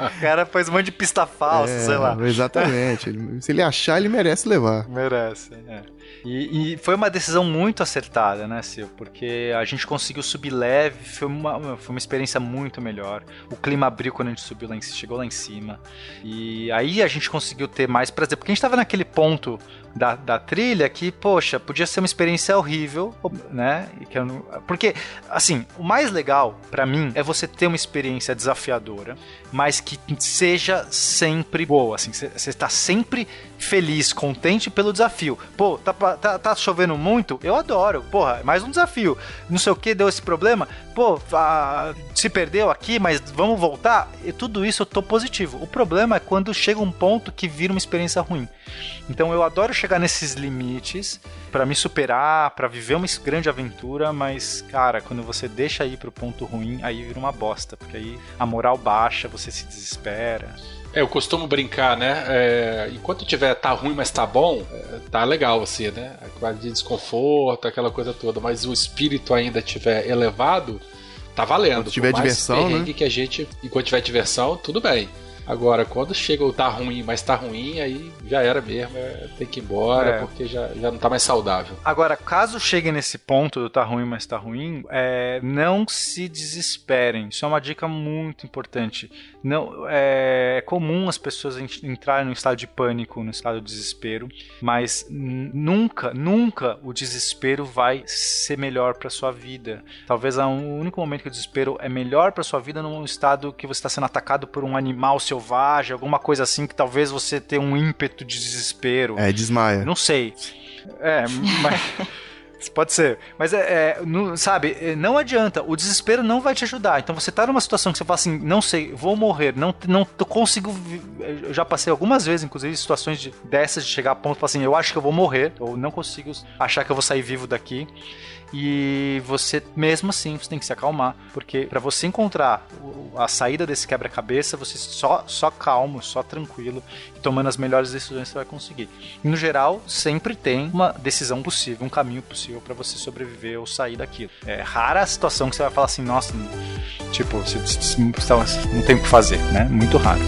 o cara pôs um monte de pista falsa, é, sei lá. Exatamente. se ele achar, ele merece levar. Merece, é. E, e, foi uma decisão muito acertada, né, Sil? Porque a gente conseguiu subir leve, foi uma, foi uma experiência muito melhor. O clima abriu quando a gente subiu lá em, chegou lá em cima. E aí a gente conseguiu ter mais prazer, porque a gente tava naquele ponto da, da trilha que, poxa, podia ser uma experiência horrível, né? Porque, assim, o mais legal para mim é você ter uma experiência desafiadora, mas que seja sempre boa, assim, você está sempre feliz, contente pelo desafio. Pô, tá, tá, tá chovendo muito? Eu adoro. Porra, mais um desafio. Não sei o que deu esse problema. Pô, a, se perdeu aqui, mas vamos voltar. E tudo isso eu tô positivo. O problema é quando chega um ponto que vira uma experiência ruim. Então eu adoro chegar nesses limites para me superar, para viver uma grande aventura, mas cara, quando você deixa ir pro ponto ruim, aí vira uma bosta, porque aí a moral baixa, você se desespera. É, eu costumo brincar, né? É, enquanto tiver tá ruim, mas tá bom, é, tá legal assim, né? Aquela de desconforto, aquela coisa toda, mas o espírito ainda tiver elevado, tá valendo. Tiver diversão, né? que a gente, enquanto tiver diversão, tudo bem. Agora, quando chega o tá ruim, mas tá ruim, aí já era mesmo, é, tem que ir embora, é. porque já, já não tá mais saudável. Agora, caso chegue nesse ponto do tá ruim, mas tá ruim, é, não se desesperem. Isso é uma dica muito importante. Não, é, é comum as pessoas entrarem no estado de pânico, no estado de desespero, mas nunca, nunca o desespero vai ser melhor para sua vida. Talvez o único momento que o desespero é melhor para sua vida num estado que você está sendo atacado por um animal seu selvagem, alguma coisa assim que talvez você tenha um ímpeto de desespero. É, desmaia. Não sei. É, mas. Pode ser. Mas é, é não, sabe, é, não adianta. O desespero não vai te ajudar. Então você tá numa situação que você fala assim, não sei, vou morrer, não, não consigo. Eu já passei algumas vezes, inclusive, situações de, dessas de chegar a ponto, assim, eu acho que eu vou morrer, ou não consigo achar que eu vou sair vivo daqui. E você, mesmo assim, você tem que se acalmar, porque para você encontrar a saída desse quebra-cabeça, você só, só calmo, só tranquilo, tomando as melhores decisões você vai conseguir. E, no geral, sempre tem uma decisão possível, um caminho possível para você sobreviver ou sair daquilo. É rara a situação que você vai falar assim, nossa, tipo, você, não tem o que fazer, né? Muito raro.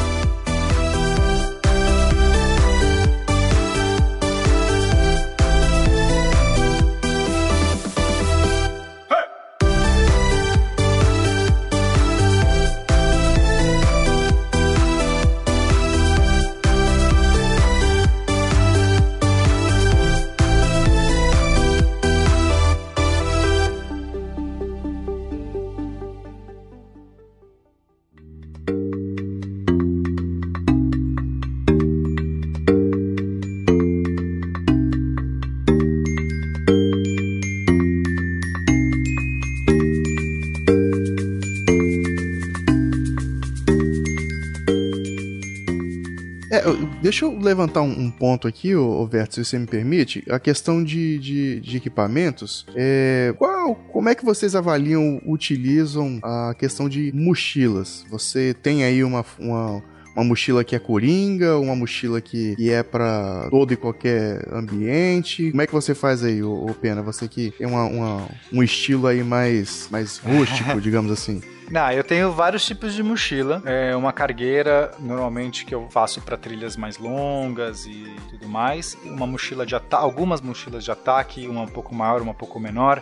Deixa eu levantar um, um ponto aqui, ô Verto, se você me permite. A questão de, de, de equipamentos. É, qual, como é que vocês avaliam, utilizam a questão de mochilas? Você tem aí uma, uma uma mochila que é coringa, uma mochila que, que é para todo e qualquer ambiente. Como é que você faz aí, ô, ô Pena? Você que tem uma, uma, um estilo aí mais, mais rústico, digamos assim. Não, eu tenho vários tipos de mochila. É uma cargueira, normalmente que eu faço para trilhas mais longas e tudo mais. Uma mochila de ataque, algumas mochilas de ataque, uma um pouco maior, uma um pouco menor.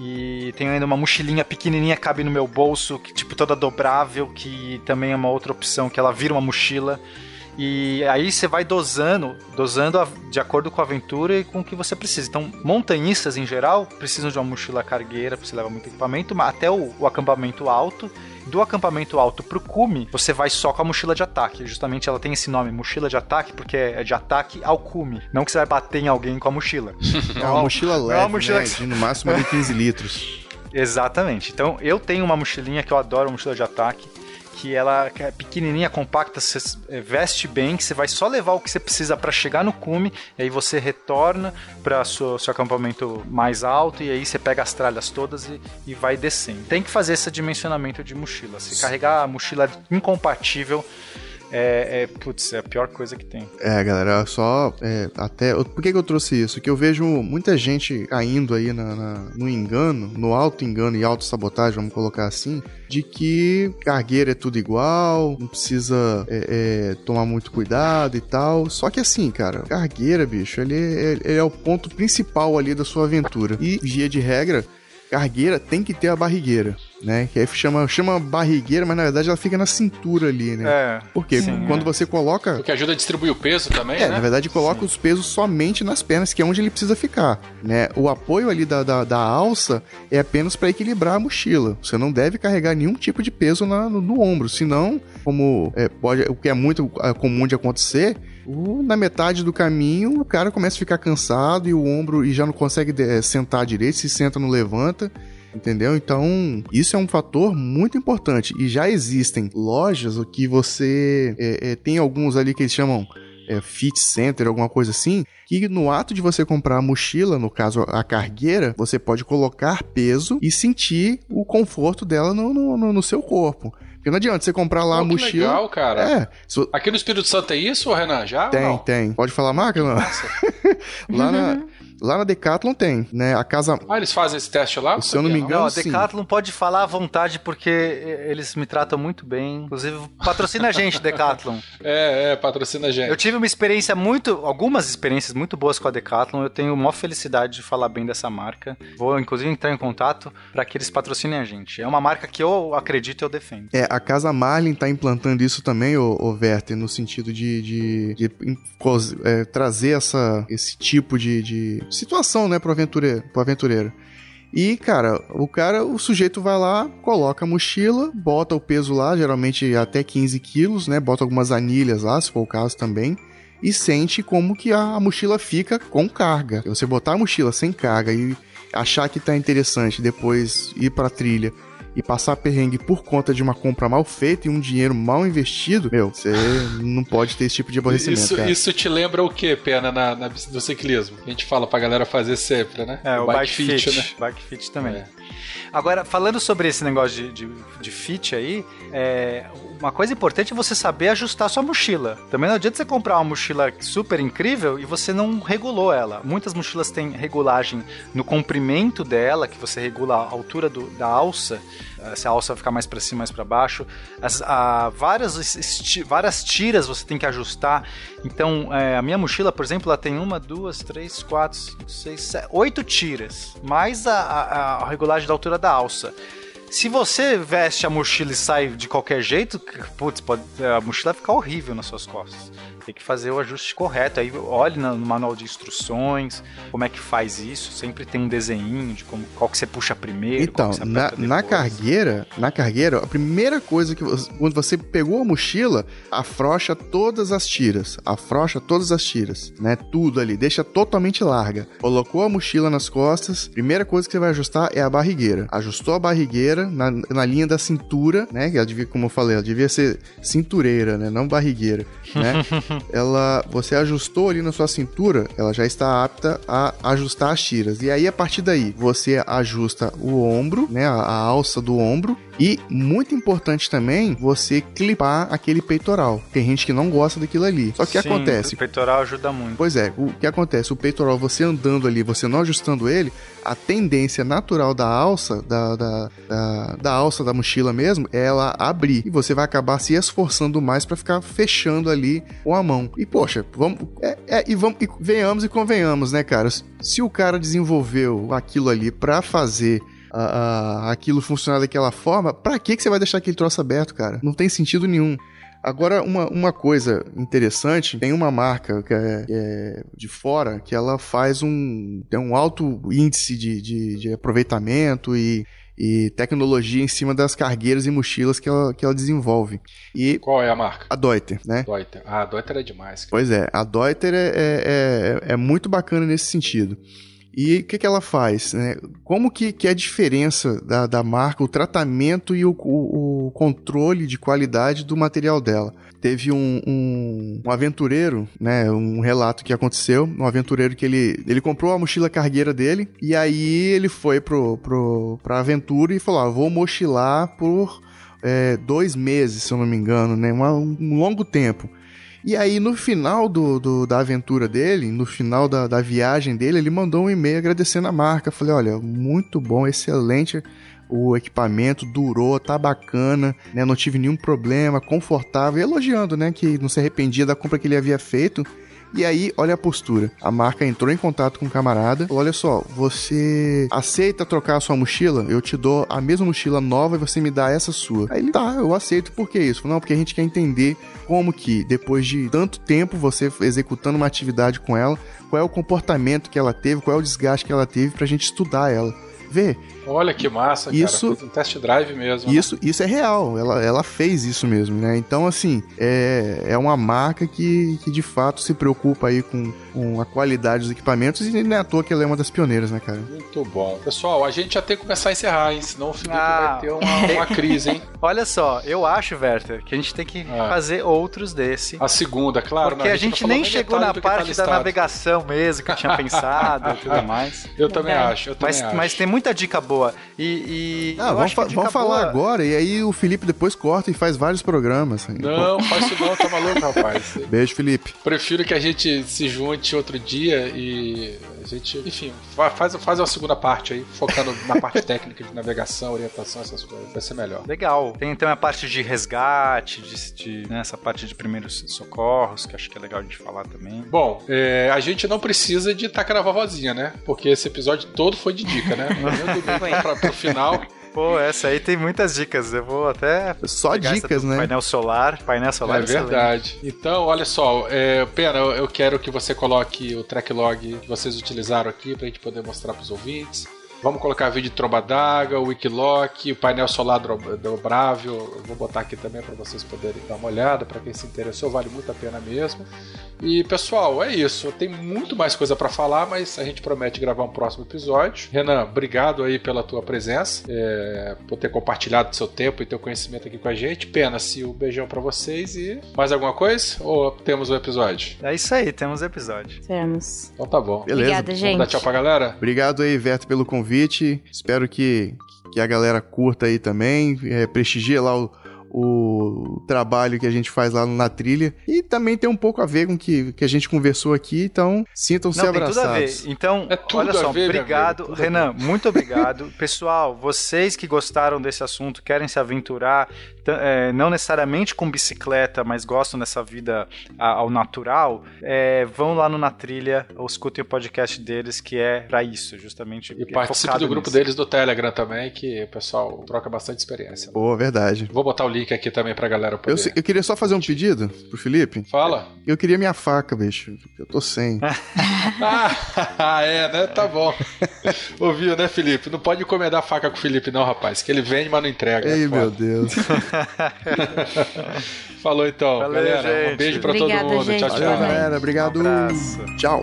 E tenho ainda uma mochilinha pequenininha, cabe no meu bolso, que tipo toda dobrável, que também é uma outra opção, que ela vira uma mochila. E aí você vai dosando, dosando de acordo com a aventura e com o que você precisa. Então, montanhistas em geral precisam de uma mochila cargueira, você leva muito equipamento, mas até o, o acampamento alto. Do acampamento alto pro cume, você vai só com a mochila de ataque. Justamente ela tem esse nome, mochila de ataque, porque é de ataque ao cume. Não que você vai bater em alguém com a mochila. É uma mochila não é leve, uma mochila né? que- De no máximo ali 15 litros. Exatamente. Então, eu tenho uma mochilinha que eu adoro, uma mochila de ataque, que ela que é pequenininha, compacta, você eh, veste bem, que você vai só levar o que você precisa para chegar no cume, e aí você retorna para seu acampamento mais alto, e aí você pega as tralhas todas e, e vai descendo. Tem que fazer esse dimensionamento de mochila. Se carregar a mochila incompatível, é, é, putz, é a pior coisa que tem. É, galera, só é, até. Por que, que eu trouxe isso? Que eu vejo muita gente caindo aí na, na- no engano, no alto engano e auto sabotagem, vamos colocar assim, de que cargueira é tudo igual, não precisa é, é, tomar muito cuidado e tal. Só que assim, cara, cargueira, bicho, ele é, ele é o ponto principal ali da sua aventura. E, via de regra, cargueira tem que ter a barrigueira, né? Que aí chama, chama barrigueira, mas na verdade ela fica na cintura ali, né? É. Porque sim, quando é. você coloca O que ajuda a distribuir o peso também, é, né? na verdade coloca os pesos somente nas pernas, que é onde ele precisa ficar, né? O apoio ali da, da, da alça é apenas para equilibrar a mochila. Você não deve carregar nenhum tipo de peso na- no, no ombro, senão, como é, pode, o que é muito é, comum de acontecer, na metade do caminho o cara começa a ficar cansado e o ombro e já não consegue é, sentar direito, se senta não levanta. Entendeu? Então, isso é um fator muito importante. E já existem lojas que você é, é, tem alguns ali que eles chamam é, fit center, alguma coisa assim, que no ato de você comprar a mochila, no caso a cargueira, você pode colocar peso e sentir o conforto dela no, no- no seu corpo. Porque não adianta você comprar lá Pô, a que mochila. legal, cara. É, se- Aqui no Espírito Santo tem isso, Renan? Já? ou tem, não? tem. Pode falar marca, não? lá, na, lá na Decathlon tem, né? A casa, Ah, eles fazem esse teste lá? se eu não me engano, Não, a sim. Decathlon pode falar à vontade porque eles me tratam muito bem. Inclusive, patrocina a gente, Decathlon. É, é, patrocina a gente. Eu tive uma experiência muito, algumas experiências muito boas com a Decathlon. Eu tenho maior felicidade de falar bem dessa marca. Vou inclusive entrar em contato para que eles patrocinem a gente. É uma marca que eu acredito e eu defendo. É, a Casa Marlin tá implantando isso também, o, o Werther, no sentido de, de, de, cos- é, trazer essa, esse tipo de, de situação, né, pro aventureiro, pro aventureiro. E, cara, o cara, o sujeito vai lá, coloca a mochila, bota o peso lá, geralmente até 15 quilos, né? Bota algumas anilhas lá, se for o caso também. E sente como que a, mochila fica com carga. Você botar a mochila sem carga e achar que tá interessante, depois ir pra trilha e passar perrengue por conta de uma compra mal feita e um dinheiro mal investido, meu, você não pode ter esse tipo de aborrecimento, Isso, cara. isso te lembra o que, Pena, na, na, do ciclismo? A gente fala pra galera fazer sempre, né? É, o, bike, fit, né? Bike fit também. É. Agora, falando sobre esse negócio de, de, de fit aí, é, uma coisa importante é você saber ajustar sua mochila. Também não adianta você comprar uma mochila super incrível e você não regulou ela. Muitas mochilas têm regulagem no comprimento dela, que você regula a altura do- da alça, se a alça ficar mais para cima, mais para baixo. As, a- várias, várias tiras você tem que ajustar. Então, eh, a minha mochila, por exemplo, ela tem uma, duas, três, quatro, cinco, seis, sete, oito tiras, mais a, a- a regulagem da altura da alça. Se você veste a mochila e sai de qualquer jeito, putz, pode, a mochila vai ficar horrível nas suas costas. Tem que fazer o ajuste correto. Aí olhe no, manual de instruções, como é que faz isso. Sempre tem um desenho de como, qual que você puxa primeiro. Então, na, na cargueira, na cargueira, a primeira coisa que você, quando você pegou a mochila, afrouxa todas as tiras, afrouxa todas as tiras, né? Tudo ali, deixa totalmente larga. Colocou a mochila nas costas, primeira coisa que você vai ajustar é a barrigueira. Ajustou a barrigueira, na, na linha da cintura, né? Que ela devia, como eu falei, ela devia ser cintureira, né? Não barrigueira, né? ela, você ajustou ali na sua cintura, ela já está apta a ajustar as tiras. E aí, a partir daí, você ajusta o ombro, né? A, a alça do ombro. E, muito importante também, você clipar aquele peitoral. Tem gente que não gosta daquilo ali. Só que o que Sim, acontece? O peitoral ajuda muito. Pois é, o que acontece? O peitoral, você andando ali, você não ajustando ele, a tendência natural da alça, da, da, da, da alça da mochila mesmo, é ela abrir. E você vai acabar se esforçando mais pra ficar fechando ali com a mão. E poxa, vamos. É, é, e vamos. E venhamos e convenhamos, né, cara? Se o cara desenvolveu aquilo ali pra fazer. a- aquilo funcionar daquela forma, pra que, que você vai deixar aquele troço aberto, cara? Não tem sentido nenhum. Agora, uma, uma coisa interessante, tem uma marca que é, que é de fora que ela faz um, tem um alto índice de, de, de aproveitamento e, e tecnologia em cima das cargueiras e mochilas que ela, que ela desenvolve. E Qual é a marca? a Deuter, né? Deuter. Ah, a Deuter é demais. cara. Pois é, a Deuter é, é, é, é muito bacana nesse sentido. E o que, que ela faz? Né? Como que, que é a diferença da, da marca, o tratamento e o, o, o controle de qualidade do material dela? Teve um, um, um aventureiro, né? Um relato que aconteceu. Um aventureiro que ele, ele comprou a mochila cargueira dele e aí ele foi pro, pro, pra aventura e falou: ah, vou mochilar por é, dois meses, se eu não me engano, né? Uma- um longo tempo. E aí, no final do, do- da aventura dele, no final da, da viagem dele, ele mandou um e-mail agradecendo a marca. Falei, olha, muito bom, excelente o equipamento, durou, tá bacana, né? Não tive nenhum problema, confortável, elogiando, né? Que não se arrependia da compra que ele havia feito. E aí, olha a postura. A marca entrou em contato com o camarada. Olha só, você aceita trocar a sua mochila? Eu te dou a mesma mochila nova e você me dá essa sua. Aí ele, tá, eu aceito. Por que isso? Não, porque a gente quer entender como que, depois de tanto tempo você executando uma atividade com ela, qual é o comportamento que ela teve, qual é o desgaste que ela teve pra gente estudar ela. Vê, Olha que massa, Isso- cara. Fez um test drive mesmo. né? isso, isso é real, ela, ela fez isso mesmo, né? Então, assim, é, é uma marca que, que de fato se preocupa aí com, com a qualidade dos equipamentos e não é à toa que ela é uma das pioneiras, né, cara? Muito bom. Pessoal, a gente já tem que começar a encerrar, hein? Senão o Felipe Ah. vai ter uma, uma crise, hein? Olha só, eu acho, Werther, que a gente tem que Ah. fazer outros desse. A segunda, claro. Porque né? a gente falou nem chegou na tá parte da listado. navegação mesmo, que eu tinha pensado e tudo mais. Eu também Verdade. acho, eu também Mas, acho. mas tem muita dica boa. E. e Ah, vamos, fa- vamos falar boa- agora e aí o Felipe depois corta e faz vários programas. Não, faz isso não, tá maluco, rapaz. Beijo, Felipe. Prefiro que a gente se junte outro dia e a gente, enfim, fa- faz, faz uma segunda parte aí, focando na parte técnica de navegação, orientação, essas coisas. Vai ser melhor. Legal. Tem então a parte de resgate, de, de- né, essa parte de primeiros socorros, que acho que é legal a gente falar também. Bom, é, a gente não precisa de tacar na vovozinha, né? Porque esse episódio todo foi de dica, né? Eu do pra, pro final. Pô, essa aí tem muitas dicas. Eu vou até. Só dicas, né? Painel solar. Painel solar É excelente. verdade. Então, olha só, é, Pena, eu, eu quero que você coloque o track log que vocês utilizaram aqui pra gente poder mostrar pros ouvintes. Vamos colocar vídeo de tromba d'água, o Wikiloc, o painel solar dobrável. Eu vou botar aqui também para vocês poderem dar uma olhada. Para quem se interessou, vale muito a pena mesmo. E pessoal, é isso. Tem muito mais coisa para falar, mas a gente promete gravar um próximo episódio. Renan, obrigado aí pela tua presença, é, por ter compartilhado seu tempo e teu conhecimento aqui com a gente. Pena se o beijão para vocês e mais alguma coisa? Ou temos o episódio? É isso aí, temos episódio. Temos. Então tá bom. Beleza. Obrigada, Vamos dar gente. tchau pra galera? Obrigado aí, Verto, pelo convite. Espero que, que a galera curta aí também. É, prestigie lá o, o trabalho que a gente faz lá no na trilha. E também tem um pouco a ver com o que, que a gente conversou aqui. Então, sintam-se Não, tem tudo a abraçados. ver. Então, É tudo olha a só, ver, obrigado, a Renan, muito obrigado. Pessoal, vocês que gostaram desse assunto, querem se aventurar, é, não necessariamente com bicicleta, mas gostam dessa vida ao natural, é, vão lá no Na Trilha, ou escutem o podcast deles, que é pra isso, justamente. E é participe do grupo nisso. deles do Telegram também, que o pessoal troca bastante experiência. Boa, verdade. Vou botar o link aqui também pra galera poder. Eu, eu queria só fazer um pedido pro Felipe. Fala. Eu queria minha faca, bicho. Eu tô sem. Ah, é, né? Tá bom. Ouviu, né, Felipe? Não pode encomendar faca com o Felipe, não, rapaz. Que ele vende, mas não entrega. Ei, é meu. Deus. Falou então, Valeu, galera. Um gente. beijo pra Obrigada, todo mundo. gente. Tchau, Valeu, tchau. galera. Obrigado. Um. Tchau.